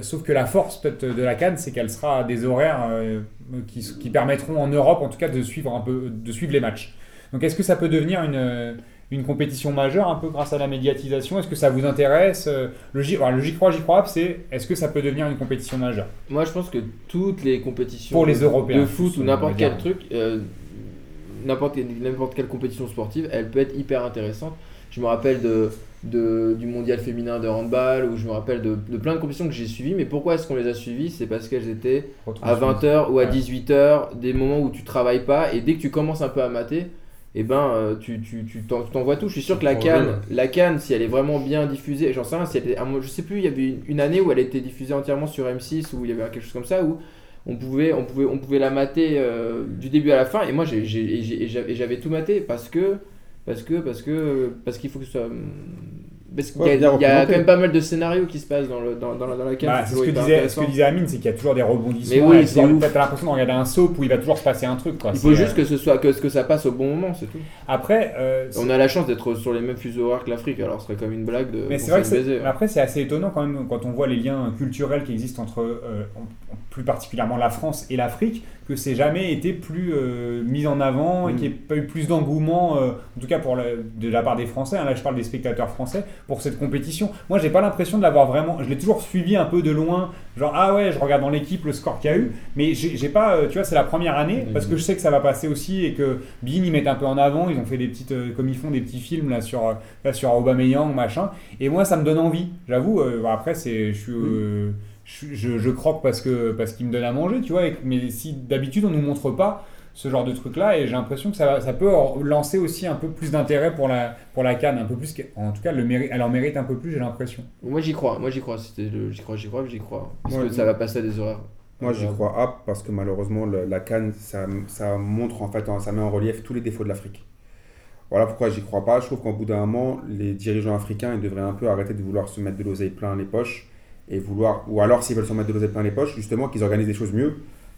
Sauf que la force peut-être de la Cannes, c'est qu'elle sera à des horaires qui, qui permettront en Europe, en tout cas, de suivre un peu, de suivre les matchs. Donc, est-ce que ça peut devenir une, une compétition majeure un peu grâce à la médiatisation Est-ce que ça vous intéresse Euh, Le J, le J'y crois, J'y crois, c'est est-ce que ça peut devenir une compétition majeure? Moi, je pense que toutes les compétitions Pour les de- Européens, de foot ou n'importe quel truc, euh, n'importe quelle compétition sportive, elle peut être hyper intéressante. Je me rappelle de, de, du mondial féminin de handball, ou je me rappelle de, de plein de compétitions que j'ai suivies. Mais pourquoi est-ce qu'on les a suivies? C'est parce qu'elles étaient à 20h ou à Ouais. 18h, des moments où tu travailles pas, et dès que tu commences un peu à mater, et ben euh, tu, tu, tu t'en- tu t'envoies tout. Je suis sûr que la canne, la canne, si elle est vraiment bien diffusée, j'en sais rien, si elle était- moi, je sais plus, il y avait une, une année où elle était diffusée entièrement sur M6, où il y avait quelque chose comme ça, où on pouvait, on pouvait, on pouvait la mater euh, du début à la fin, et moi j'ai, j'avais tout maté parce que, parce que, parce que, parce qu'il faut que ce soit. Parce qu'il y a, y quand même pas mal de scénarios qui se passent dans, le, dans, dans, la, dans la canne. Bah, c'est c'est ce que, disait, ce intéressant. que disait Amine, c'est qu'il y a toujours des rebondissements. Mais oui, c'est. T'as l'impression de regarder un soap où il va toujours se passer un truc. Quoi. Il faut juste euh, que ce soit que, que ça passe au bon moment, c'est tout. Après, euh, On a la chance d'être sur les mêmes fuseaux horaires que l'Afrique, alors ce serait comme une blague de. Mais on c'est vrai que baiser, hein. après c'est assez étonnant quand même quand on voit les liens culturels qui existent entre euh, plus particulièrement la France et l'Afrique que c'est jamais été plus euh, mis en avant et Mm. qu'il n'y ait pas eu plus d'engouement euh, en tout cas pour la- de la part des Français hein, là je parle des spectateurs français pour cette compétition moi j'ai pas l'impression de l'avoir vraiment je l'ai toujours suivi un peu de loin genre ah ouais je regarde dans l'équipe le score qu'il y a eu mais j'ai pas euh, tu vois c'est la première année Mm. parce que je sais que ça va passer aussi et que Bein ils mettent un peu en avant ils ont fait des petites euh, comme ils font des petits films là sur là, sur Aubameyang machin et moi, ça me donne envie. J'avoue, après, c'est, je, suis, euh, je, je- je croque parce, que, parce qu'il me donne à manger, tu vois. et mais si d'habitude, on nous montre pas ce genre de truc-là, et j'ai l'impression que ça, va- ça peut lancer aussi un peu plus d'intérêt pour la, pour la canne. Un peu plus, en tout cas, le mérite, elle en mérite un peu plus, j'ai l'impression. Moi j'y crois, moi j'y crois, j'y crois, j'y crois, j'y crois. Parce Ouais, que ça va passer à des horaires. Moi, j'y Euh, crois ap parce que malheureusement, le- la Cannes, ça, ça montre en fait, ça met en relief tous les défauts de l'Afrique. Voilà pourquoi j'y crois pas. Je trouve qu'au bout d'un moment, les dirigeants africains, ils devraient un peu arrêter de vouloir se mettre de l'oseille plein les poches et vouloir, ou alors s'ils veulent se mettre de l'oseille plein les poches, justement qu'ils organisent des choses mieux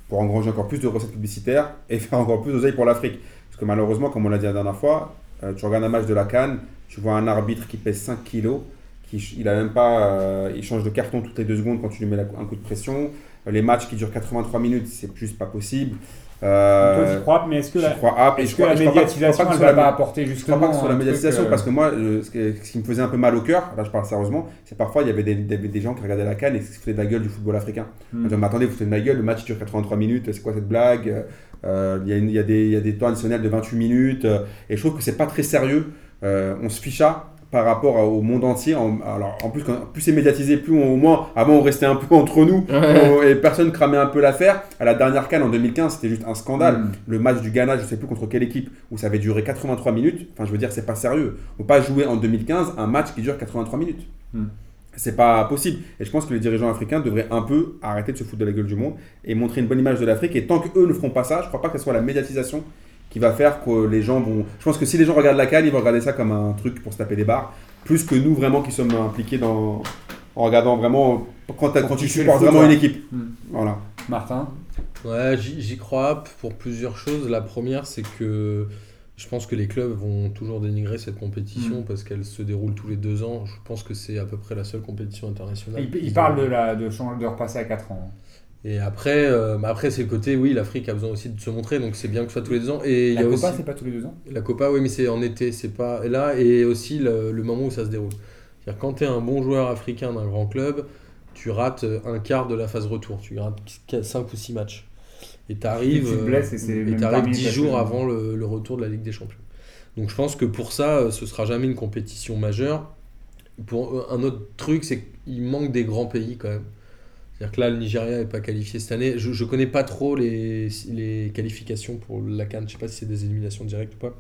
pour engranger encore plus de recettes publicitaires et faire encore plus d'oseille pour l'Afrique. Parce que malheureusement, comme on l'a dit la dernière fois, euh, tu regardes un match de la Cannes, tu vois un arbitre qui pèse 5 kilos, qui, il a même pas, euh, il change de carton toutes les deux secondes quand tu lui mets un coup de pression. Les matchs qui durent 83 minutes, c'est juste pas possible. Euh, Toi, j'y crois, mais est-ce que la, crois est-ce que crois- la médiatisation, pas elle va pas apporter je justement crois pas que soit la médiatisation euh, parce que moi, euh, ce, que- ce qui me faisait un peu mal au cœur, là je parle sérieusement, c'est parfois il y avait des, des, des gens qui regardaient la canne et qui se foutaient de la gueule du football africain. Hmm. Ils disaient, mais attendez, vous foutez de ma gueule, le match dure 83 minutes, c'est quoi cette blague? Euh, Il y, a y, des- il y a des temps additionnels de 28 minutes et je trouve que c'est pas très sérieux. On se ficha par rapport au monde entier. En, alors, en plus, quand, plus c'est médiatisé, plus on- au moins, avant on restait un peu entre nous on- et personne cramait un peu l'affaire. À la dernière canne en 2015, c'était juste un scandale. Mm. Le match du Ghana, je sais plus contre quelle équipe, où ça avait duré 83 minutes. Enfin, je veux dire, c'est pas sérieux. On peut pas jouer en 2015 un match qui dure 83 minutes. Mm. C'est pas possible. Et je pense que les dirigeants africains devraient un peu arrêter de se foutre de la gueule du monde et montrer une bonne image de l'Afrique. Et tant qu'eux ne feront pas ça, je crois pas que ce soit la médiatisation qui va faire que les gens vont. Je pense que si les gens regardent la canne, ils vont regarder ça comme un truc pour se taper des barres, plus que nous vraiment qui sommes impliqués dans. En regardant vraiment. Quand, quand tu supportes foot, vraiment une équipe. Mm. Voilà. Martin? Ouais, j'y crois pour plusieurs choses. La première, c'est que je pense que les clubs vont toujours dénigrer cette compétition Mm. parce qu'elle se déroule tous les deux ans. Je pense que c'est à peu près la seule compétition internationale. il, il qu'ils parle ont. de, la, de, changer- de repasser à 4 ans. Et après, euh, bah après c'est le côté, oui, l'Afrique a besoin aussi de se montrer, donc c'est bien que ce soit tous les deux ans. Et La y a Copa, c'est pas tous les deux ans? La Copa, oui, mais c'est en été, c'est pas et là et aussi le, le moment où ça se déroule. C'est-à-dire quand tu es un bon joueur africain d'un grand club, tu rates un quart de la phase retour, tu rates 5 ou 6 matchs. Et tu arrives Et même t'arrives terminé 10 ta jours avant le, le retour de la Ligue des Champions. Donc je pense que pour ça, euh, ce sera jamais une compétition majeure. Pour euh, un autre truc, c'est qu'il manque des grands pays quand même. C'est-à-dire que là, le Nigeria n'est pas qualifié cette année. Je ne connais pas trop les, les qualifications pour la Cannes. Je sais pas si c'est des éliminations directes ou pas.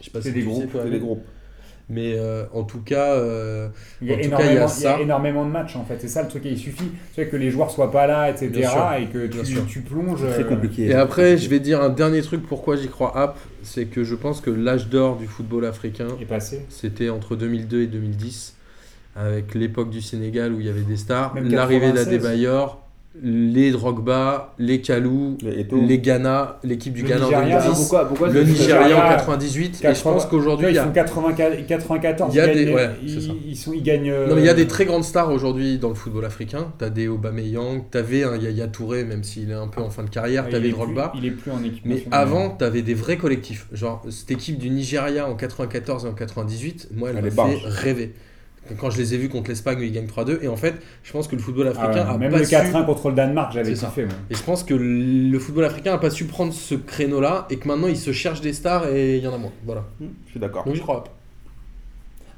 Je sais pas C'est si des groupes, sais, C'est les groupes. Mais euh, en tout cas, euh, Il y, a En tout cas, énormément, il y a il y a ça. énormément de matchs en fait, c'est ça le truc. Et il suffit sais, que les joueurs soient pas là, etc. Bien sûr. Et que Bien tu, sûr. tu plonges. C'est très euh, compliqué. Et après, je vais dire un dernier truc pourquoi j'y crois app, c'est que je pense que l'âge d'or du football africain, est passé. c'était entre 2002 et 2010, avec l'époque du Sénégal où il y avait des stars, l'arrivée 96. d'Adebayor, les Drogba, les Kalou, Les les Ghana, l'équipe du Le Ghana en Nigeria, 2010, pourquoi, pourquoi le Nigeria en Nigeria, 98, et je 80, pense qu'aujourd'hui, ils a... 84, 94. Il y a ils des- gagnent- ouais, ils, c'est ça. ils sont, ils gagnent. euh, Non, mais il y a des très grandes stars aujourd'hui dans le football africain. T'as des Aubameyang, t'avais un Yaya Touré, même s'il est un peu en fin de carrière, il t'avais Drogba. plus- Il est plus en équipe Mais avant, t'avais des vrais collectifs. Genre, cette équipe du Nigeria en 94 et en 98, moi, elle Elle m'a fait barge. rêver. Quand je les ai vus contre l'Espagne où ils gagnent 3-2, et en fait, je pense que le football Ah africain ouais, a même pas le su. 4-1 contre le Danemark, j'avais kiffé. moi. Et je pense que le football africain a pas su prendre ce créneau-là, et que maintenant, il se cherche des stars et il y en a moins. Voilà. Je suis d'accord. Donc, je crois.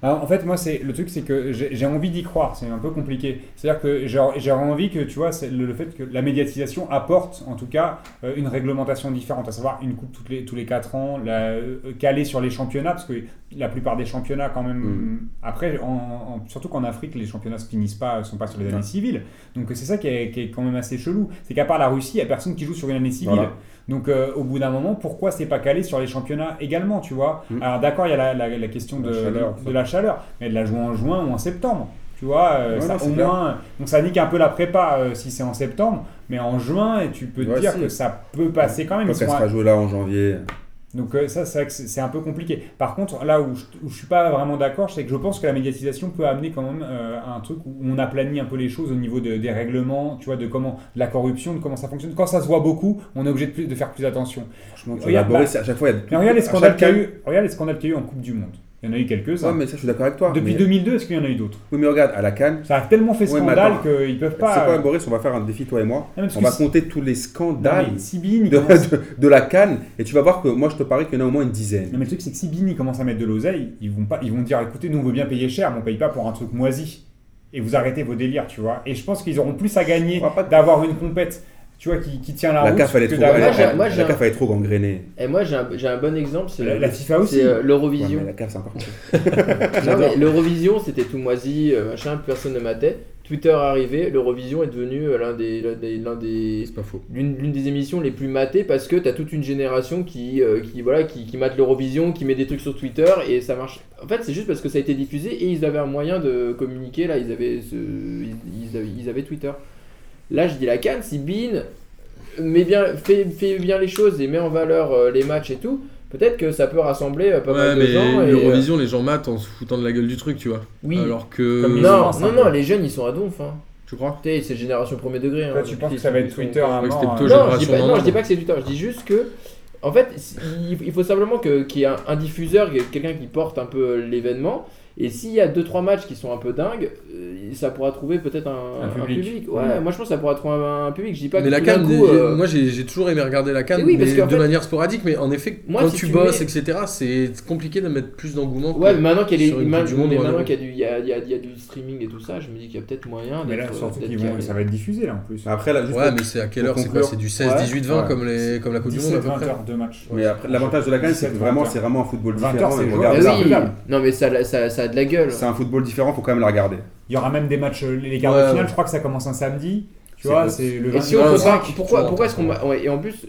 Alors, en fait, moi, c'est le truc, c'est que j'ai envie d'y croire. C'est un peu compliqué. C'est-à-dire que j'ai j'ai envie que, tu vois, le, le fait que la médiatisation apporte, en tout cas, euh, une réglementation différente, à savoir une coupe toutes les, tous les 4 ans, la, euh, calée sur les championnats, parce que la plupart des championnats, quand même, Mm. après, en, en- surtout qu'en Afrique, les championnats se finissent pas, sont pas sur les années civiles. Donc, c'est ça qui est, qui est quand même assez chelou. C'est qu'à part la Russie, il n'y a personne qui joue sur une année civile. Voilà. Donc euh, au bout d'un moment, pourquoi c'est pas calé sur les championnats également, tu vois Mm. Alors d'accord, il y a la, la- la question de, La chaleur, de la chaleur, mais de la jouer en juin ou en septembre, tu vois euh, Ouais, ça, non, au clair. moins, donc ça nique un peu la prépa euh, si c'est en septembre, mais en juin, et tu peux te Ouais, dire si. que ça peut passer quand même. Quand elle à- sera jouée là en janvier. Donc euh, ça, c'est vrai que c'est c'est un peu compliqué. Par contre, là où je, je suis pas vraiment d'accord, c'est que je pense que la médiatisation peut amener quand même euh, à un truc où on aplanit un peu les choses au niveau de- des règlements, tu vois, de comment de la corruption, de comment ça fonctionne. Quand ça se voit beaucoup, on est obligé de, plus- de faire plus attention. Franchement, Regarde, bah, à chaque fois, il y a a regarde les scandales qu'il y a eu en Coupe du Monde. Il y en a eu quelques-uns. Ouais, mais ça, je suis d'accord avec toi. Depuis mais... 2002, est-ce qu'il y en a eu d'autres? Oui, mais regarde, à la Cannes, Ça a tellement fait Ouais, scandale attends. qu'ils peuvent c'est pas. quoi, Boris On va faire un défi, toi et moi. Non, On va compter tous les scandales mais si Bean, il de, commence- de- de la Cannes et tu vas voir que moi, je te parie qu'il y en a au moins une dizaine. Non, mais le truc, c'est que si Bean il commence à mettre de l'oseille, ils vont, pas, ils vont dire écoutez, nous on veut bien payer cher, mais on paye pas pour un truc moisi. Et vous arrêtez vos délires, tu vois. Et je pense qu'ils auront plus à gagner d'avoir une compète, tu vois, qui, qui tient la, La route CAF, elle est que trop, d'avoir- Moi, j'ai- elle- moi, j'ai la un- CAF, elle est trop gangrénée. Et moi, j'ai un, j'ai un bon exemple, c'est La- la FIFA aussi. c'est, euh, Ouais, l'Eurovision. mais la CAF, c'est encore pire. Non, mais L'Eurovision, c'était tout moisi, euh, machin, personne ne matait. Twitter est arrivé, l'Eurovision est devenu euh, l'un des, l'un des, l'un des- C'est pas faux. l'une l'une des émissions les plus matées parce que t'as toute une génération qui, euh, qui, voilà, qui, qui mate l'Eurovision, qui met des trucs sur Twitter et ça marche. En fait, c'est juste parce que ça a été diffusé et ils avaient un moyen de communiquer. Là, ils avaient, ce, ils, ils avaient, ils avaient Twitter. Là, je dis la canne, si Bean met bien, fait, fait bien les choses et met en valeur euh, les matchs et tout, peut-être que ça peut rassembler euh, pas Ouais, mal de mais gens. et, euh, l'Eurovision, les gens matent en se foutant de la gueule du truc, tu vois. oui. Alors que. Comme non, non, non, les jeunes ils sont à donf. Hein. Tu crois? Tu sais, c'est génération premier degré. hein. Toi, tu penses que ça va être Twitter à Ouais, mort, euh, plutôt Non, je dis pas, non, je dis pas que c'est Twitter, je dis juste que. En fait, il faut simplement que- qu'il y ait un, un diffuseur, quelqu'un qui porte un peu l'événement. Et s'il y a 2-3 matchs qui sont un peu dingues, euh, ça pourra trouver peut-être un, Un un public. Ouais, Ouais. moi je pense que ça pourra trouver un, un public. Je dis pas Mais que la canne, coup, euh, moi j'ai toujours aimé regarder la canne, Mais oui, de fait- manière sporadique. Mais en effet, Moi, quand si tu tu bosses, mets- etc., c'est compliqué de mettre plus d'engouement. Ouais, mais maintenant qu'il y a, du y a y a, y a- streaming et tout ça, je me dis qu'il y a peut-être moyen Mais là, surtout qu'ils vont, ça va être diffusé là en plus. Après, là, juste Ouais, mais c'est à quelle heure C'est quoi conclure. C'est du 16, Ouais. 18, 20 Ouais. comme, les, comme la Coupe du Monde à 17, peu 20 près heures de match. Mais après, l'avantage de la Cannes, c'est que vraiment, c'est vraiment un football 20 différent. non mais ça, ça, ça a de la gueule. C'est un football différent, faut quand même le regarder. Il y aura même des matchs, euh, les quarts Ouais, de finale, ouais. je crois que ça commence un samedi. Tu vois, c'est le Et si on 25. peut pas, pourquoi, pourquoi est-ce qu'on ouais. va- ouais, et en plus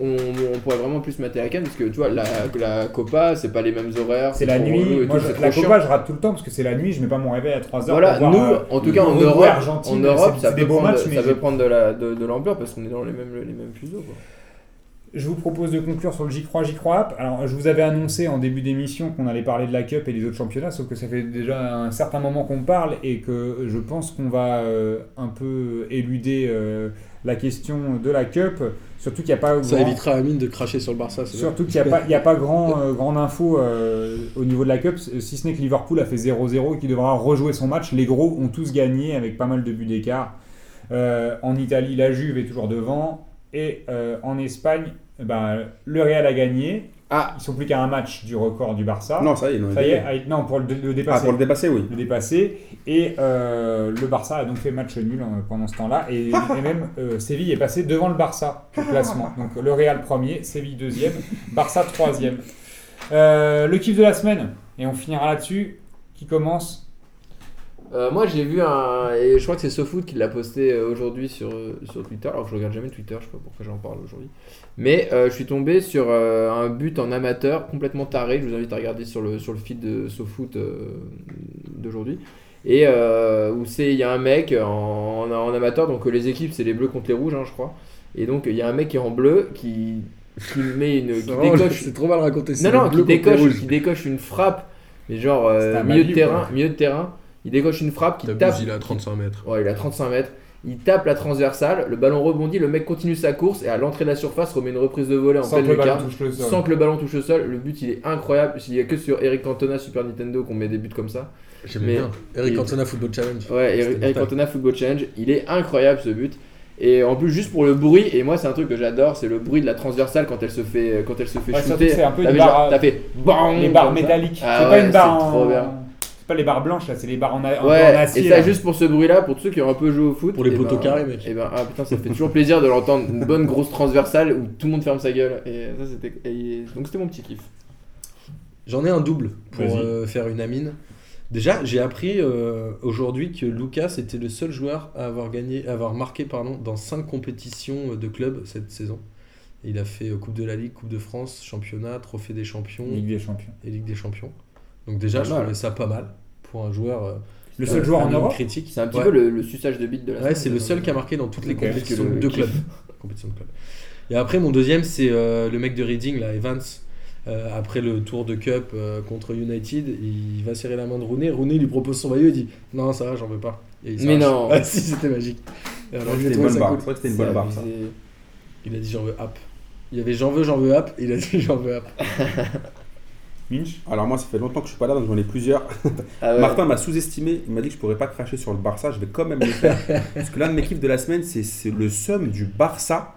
on, on pourrait vraiment plus mater la canne parce que tu vois la, la Copa c'est pas les mêmes horaires C'est la nuit. Moi, tout, je- la Copa, chiant. je rate tout le temps parce que c'est la nuit. Je mets pas mon réveil à 3 heures. Voilà, pour nous, voir, euh, en tout cas en Europe, en Europe, c'est- ça peut prendre, matchs, mais ça j'ai- peut prendre de la de, de l'ampleur parce qu'on est dans les mêmes les mêmes fuseaux. Quoi. Je vous propose de conclure sur le J'y crois, J'y crois app. Alors, je vous avais annoncé en début d'émission qu'on allait parler de la Cup et des autres championnats, sauf que ça fait déjà un certain moment qu'on parle et que je pense qu'on va euh, un peu éluder euh, la question de la Cup. Surtout qu'il n'y a pas Ça grand- évitera à Amine de cracher sur le Barça. Surtout qu'il n'y a pas, a grand, euh, grande info euh, au niveau de la Cup, si ce n'est que Liverpool a fait 0-0 et qu'il devra rejouer son match. Les gros ont tous gagné avec pas mal de buts d'écart. En Italie, la Juve est toujours devant. Et en Espagne, ben, le Real a gagné. Ah, Ils sont plus qu'à un match du record du Barça. Non, ça y est, non, Ça y est, ah, non, pour le, le Ah, dépasser. pour le dépasser, oui. le dépasser. Et euh, le Barça a donc fait match nul euh, pendant ce temps-là. Et, et même euh, Séville est passé devant le Barça au classement. Donc le Real premier, Séville deuxième, Barça troisième. Euh, le kiff de la semaine, et on finira là-dessus, qui commence? Euh, moi j'ai vu un et je crois que c'est SoFoot qui l'a posté euh, aujourd'hui sur euh, sur Twitter. Alors que je regarde jamais Twitter, je sais pas pourquoi j'en parle aujourd'hui. Mais euh, je suis tombé sur euh, un but en amateur complètement taré. Je vous invite à regarder sur le sur le feed de SoFoot d'aujourd'hui. Et où c'est il y a un mec en, en, en amateur donc les équipes c'est les bleus contre les rouges hein, je crois. Et donc il y a un mec qui est en bleu qui qui met une qui décoche C'est trop mal raconté. non, non, qui décoche, qui décoche une frappe, mais genre milieu de terrain, milieu de terrain. Il décoche une frappe qui tape. il à 35 mètres. Ouais, il a 35 mètres. Il tape la transversale, le ballon rebondit, le mec continue sa course et à l'entrée de la surface remet une reprise de volée en Sans que pleine le ballon lucarne. touche le sol. Sans que le ballon touche le sol, le but il est incroyable. Il n'y a que sur Eric Cantona Super Nintendo qu'on met des buts comme ça. J'aime bien. Eric il- Cantona Football Challenge. Ouais, Eric, Eric. Cantona Football Challenge, il est incroyable ce but. Et en plus juste pour le bruit, et moi c'est un truc que j'adore, c'est le bruit de la transversale quand elle se fait quand elle se fait Ouais, shooter. c'est un peu une genre- barre- T'as fait BANG Les barres métalliques. Ah c'est ouais, pas une barre c'est en... trop bien. C'est pas les barres blanches là, c'est les barres en, a- en Ouais, acier. et ça là. juste pour ce bruit-là, pour tous ceux qui ont un peu joué au foot. Pour les et poteaux ben- carrés, mec. Et ben, ah putain, ça fait toujours plaisir de l'entendre. Une bonne grosse transversale où tout le monde ferme sa gueule. Et ça, c'était. et Donc, c'était mon petit kiff. J'en ai un double pour euh, faire une amine. Déjà, j'ai appris euh, aujourd'hui que Lucas était le seul joueur à avoir gagné, à avoir marqué pardon, dans 5 compétitions euh, de club cette saison. Il a fait Coupe de la Ligue, Coupe de France, Championnat, Trophée des Champions Ligue des champions. et Ligue des Champions. Donc déjà, Pas je mal. trouvais ça pas mal pour un joueur. euh, Le seul euh, joueur en Europe critique. C'est un petit Ouais. peu le, le suçage de bite de la Ouais, c'est le seul qui a marqué dans toutes les compétitions le de club. Compétitions de club. Et après, mon deuxième, c'est euh, le mec de Reading, là, Evans. Euh, après le tour de Cup euh, contre United, il va serrer la main de Rooney. Rooney lui propose son maillot, il dit Non, ça va, j'en veux pas. Et il Mais non. Ah, si, c'était magique. Et alors, C'était une bonne ça barre. cool. Une bonne barre, ça. Il a dit J'en veux app. Il y avait J'en veux, j'en veux app. Il a dit J'en veux app. Alors moi, ça fait longtemps que je suis pas là, donc j'en ai plusieurs. Ah ouais. Martin m'a sous-estimé. Il m'a dit que je pourrais pas cracher sur le Barça. Je vais quand même le faire. Parce que l'un de mes kiffs de la semaine, c'est le somme du Barça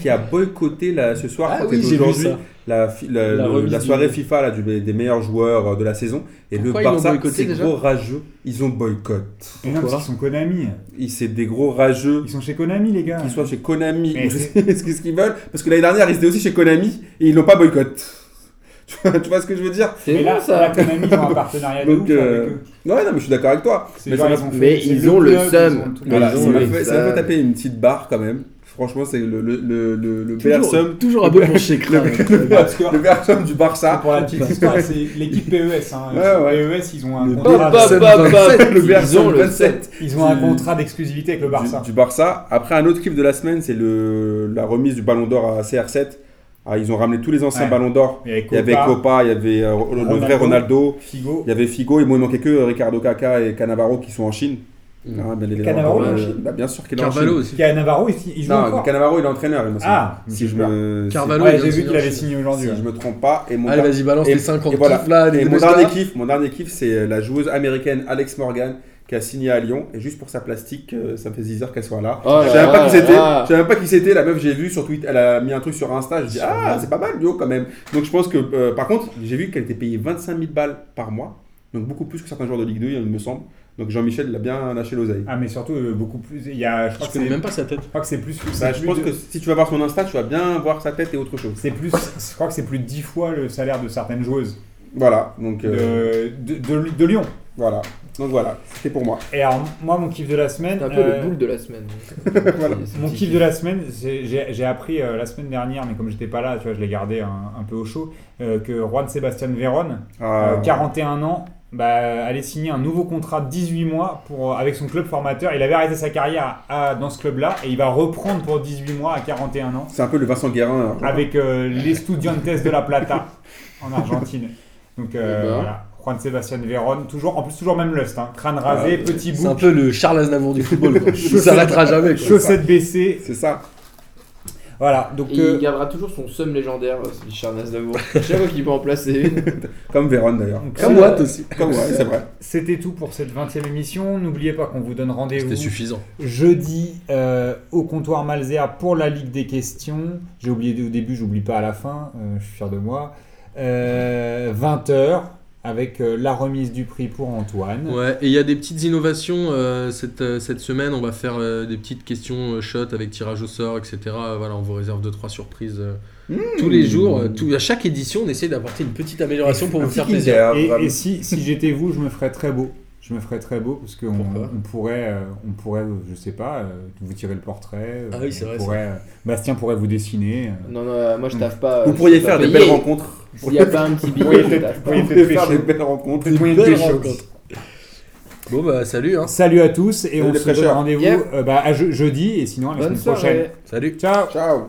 qui a boycotté la, ce soir. Ah oui, aujourd'hui la, soirée FIFA là, du- des meilleurs joueurs euh, de la saison. Et Pourquoi le ils Barça, c'est gros rageux. Ils ont boycott. Mais non, parce qu'ils sont Konami. Ils- C'est des gros rageux. Ils sont chez Konami, les gars. Qu'ils soient chez Konami c'est- ce qu'ils veulent. Parce que l'année dernière, ils étaient aussi chez Konami et ils l'ont pas boycott. Tu vois, tu vois ce que je veux dire C'est là, ça. là, Konami, ils ont un partenariat de Donc, ouf euh, avec eux. Ouais, non, mais je suis d'accord avec toi. Mais genre, ça ils ont fait- mais c'est ils ont le seum. ils Voilà, Ils ça m'a fait, taper une petite barre quand même. Franchement, c'est le, le, le, le, Toujours, somme. toujours un peu mon chèque là. Parce que- Le somme du Barça. Pour la petite histoire, c'est l'équipe PES. Hein. Ouais, ouais. PES, ils ont un Le contrat. Le meilleur Ils ont somme le 27 ils ont un contrat d'exclusivité avec le Barça. Du, du Barça. Après, un autre kiff de la semaine, c'est le, la remise du Ballon d'Or à CR7. Ah, ils ont ramené tous les anciens Ouais. Ballons d'Or. Il y avait Il y avait Copa, il y avait euh, le vrai Ronaldo, Figo. il y avait Figo, et moi il manquait que Ricardo Caca et Cannavaro qui sont en Chine. Mm. Ah. Cannavaro, Euh, il est en Chine bah, Bien sûr qu'il est en Chine. aussi. Il, joue Non, encore. Cannavaro il est entraîneur, il me semble. Ah, si je me. Carvalho, Ouais, j'ai vu qu'il avait Chine. signé aujourd'hui. Si je me trompe pas. Et mon Allez, vas-y, balance Et- tes 50 et voilà. là. Et les mon Bundesliga. dernier kiff, mon dernier kiff, c'est la joueuse américaine Alex Morgan qui a signé à Lyon. Et juste pour sa plastique, euh, ça me fait 10 heures qu'elle soit là. Oh je là savais même pas qui c'était. Je savais même pas qui c'était. La meuf, j'ai vu sur Twitter. Elle a mis un truc sur Insta. Je dis ah, c'est pas mal Lyon quand même. Donc je pense que euh, par contre, j'ai vu qu'elle était payée 25 000 balles par mois. Donc beaucoup plus que certains joueurs de Ligue 2, il me semble. Donc Jean-Michel, il a bien lâché l'oseille. Ah, mais surtout, euh, beaucoup plus. Il y a, je crois Je que c'est connais même pas sa tête. je crois que c'est plus. Bah, je plus pense de- que si tu vas voir son Insta, tu vas bien voir sa tête et autre chose. C'est plus. Je crois que c'est plus de 10 fois le salaire de certaines joueuses Voilà. Donc euh, de, de, de- de Lyon. voilà. Donc voilà. C'était pour moi. Et alors, moi, mon kiff de la semaine. C'est un peu euh, le boule de la semaine. Voilà. Mon kiff de la semaine, j'ai appris euh, la semaine dernière, mais comme j'étais pas là, tu vois, je l'ai gardé un, un peu au chaud, euh, que Juan Sébastien Véron, Ah. euh, 41 ans, bah, allait signer un nouveau contrat de 18 mois pour, euh, avec son club formateur. Il avait arrêté sa carrière à- dans ce club-là et il va reprendre pour 18 mois à 41 ans C'est un peu le Vincent Guérin. avec euh, les Estudiantes de la Plata en Argentine. Donc euh, Eh ben. voilà, Juan Sébastien Véron, toujours, en plus toujours même lust, hein. crâne rasé, Ah, petit C'est un peu le Charles Aznavour du football. quoi. Il Chaussette- s'arrêtera jamais. quoi. chaussettes baissées. C'est ça. Voilà, donc Et euh, il gardera toujours son seum légendaire, euh, celui Charles Aznavour. Chaque fois qu'il peut en placer une. Comme Véron d'ailleurs. Comme euh, Watt aussi. Comme ouais, c'est vrai. C'était tout pour cette 20e émission. N'oubliez pas qu'on vous donne rendez-vous C'était suffisant. jeudi euh, au comptoir Malzea pour la Ligue des questions. J'ai oublié au début, j'oublie pas à la fin. euh, je suis fier de moi. Euh, 20h avec euh, la remise du prix pour Antoine. Ouais, et il y a des petites innovations euh, cette, euh, cette semaine. On va faire euh, des petites questions euh, shot avec tirage au sort, etc. Voilà, on vous réserve 2-3 surprises euh, tous les jours. Euh, tout- à chaque édition, on essaie d'apporter une petite amélioration pour vous faire plaisir. Et, vraiment. et si, si j'étais vous, je me ferais très beau. Je me ferais très beau parce qu'on on pourrait, euh, on pourrait, euh, je sais pas, euh, vous tirer le portrait. Ah oui, c'est vrai, pourrait, Bastien pourrait vous dessiner. euh. Non, non, moi je taffe pas. Vous euh, pourriez faire des belles rencontres. S'il n'y a pas un petit Vous pourriez billet, vous pourriez faire des belles rencontres. Peut-être moyen de Belle pécho. rencontre. Bon bah salut hein. Salut à tous et Salut on se donne rendez-vous Yep. euh, bah, à je- jeudi et sinon à la Bonne semaine prochaine. Salut. Ciao Ciao.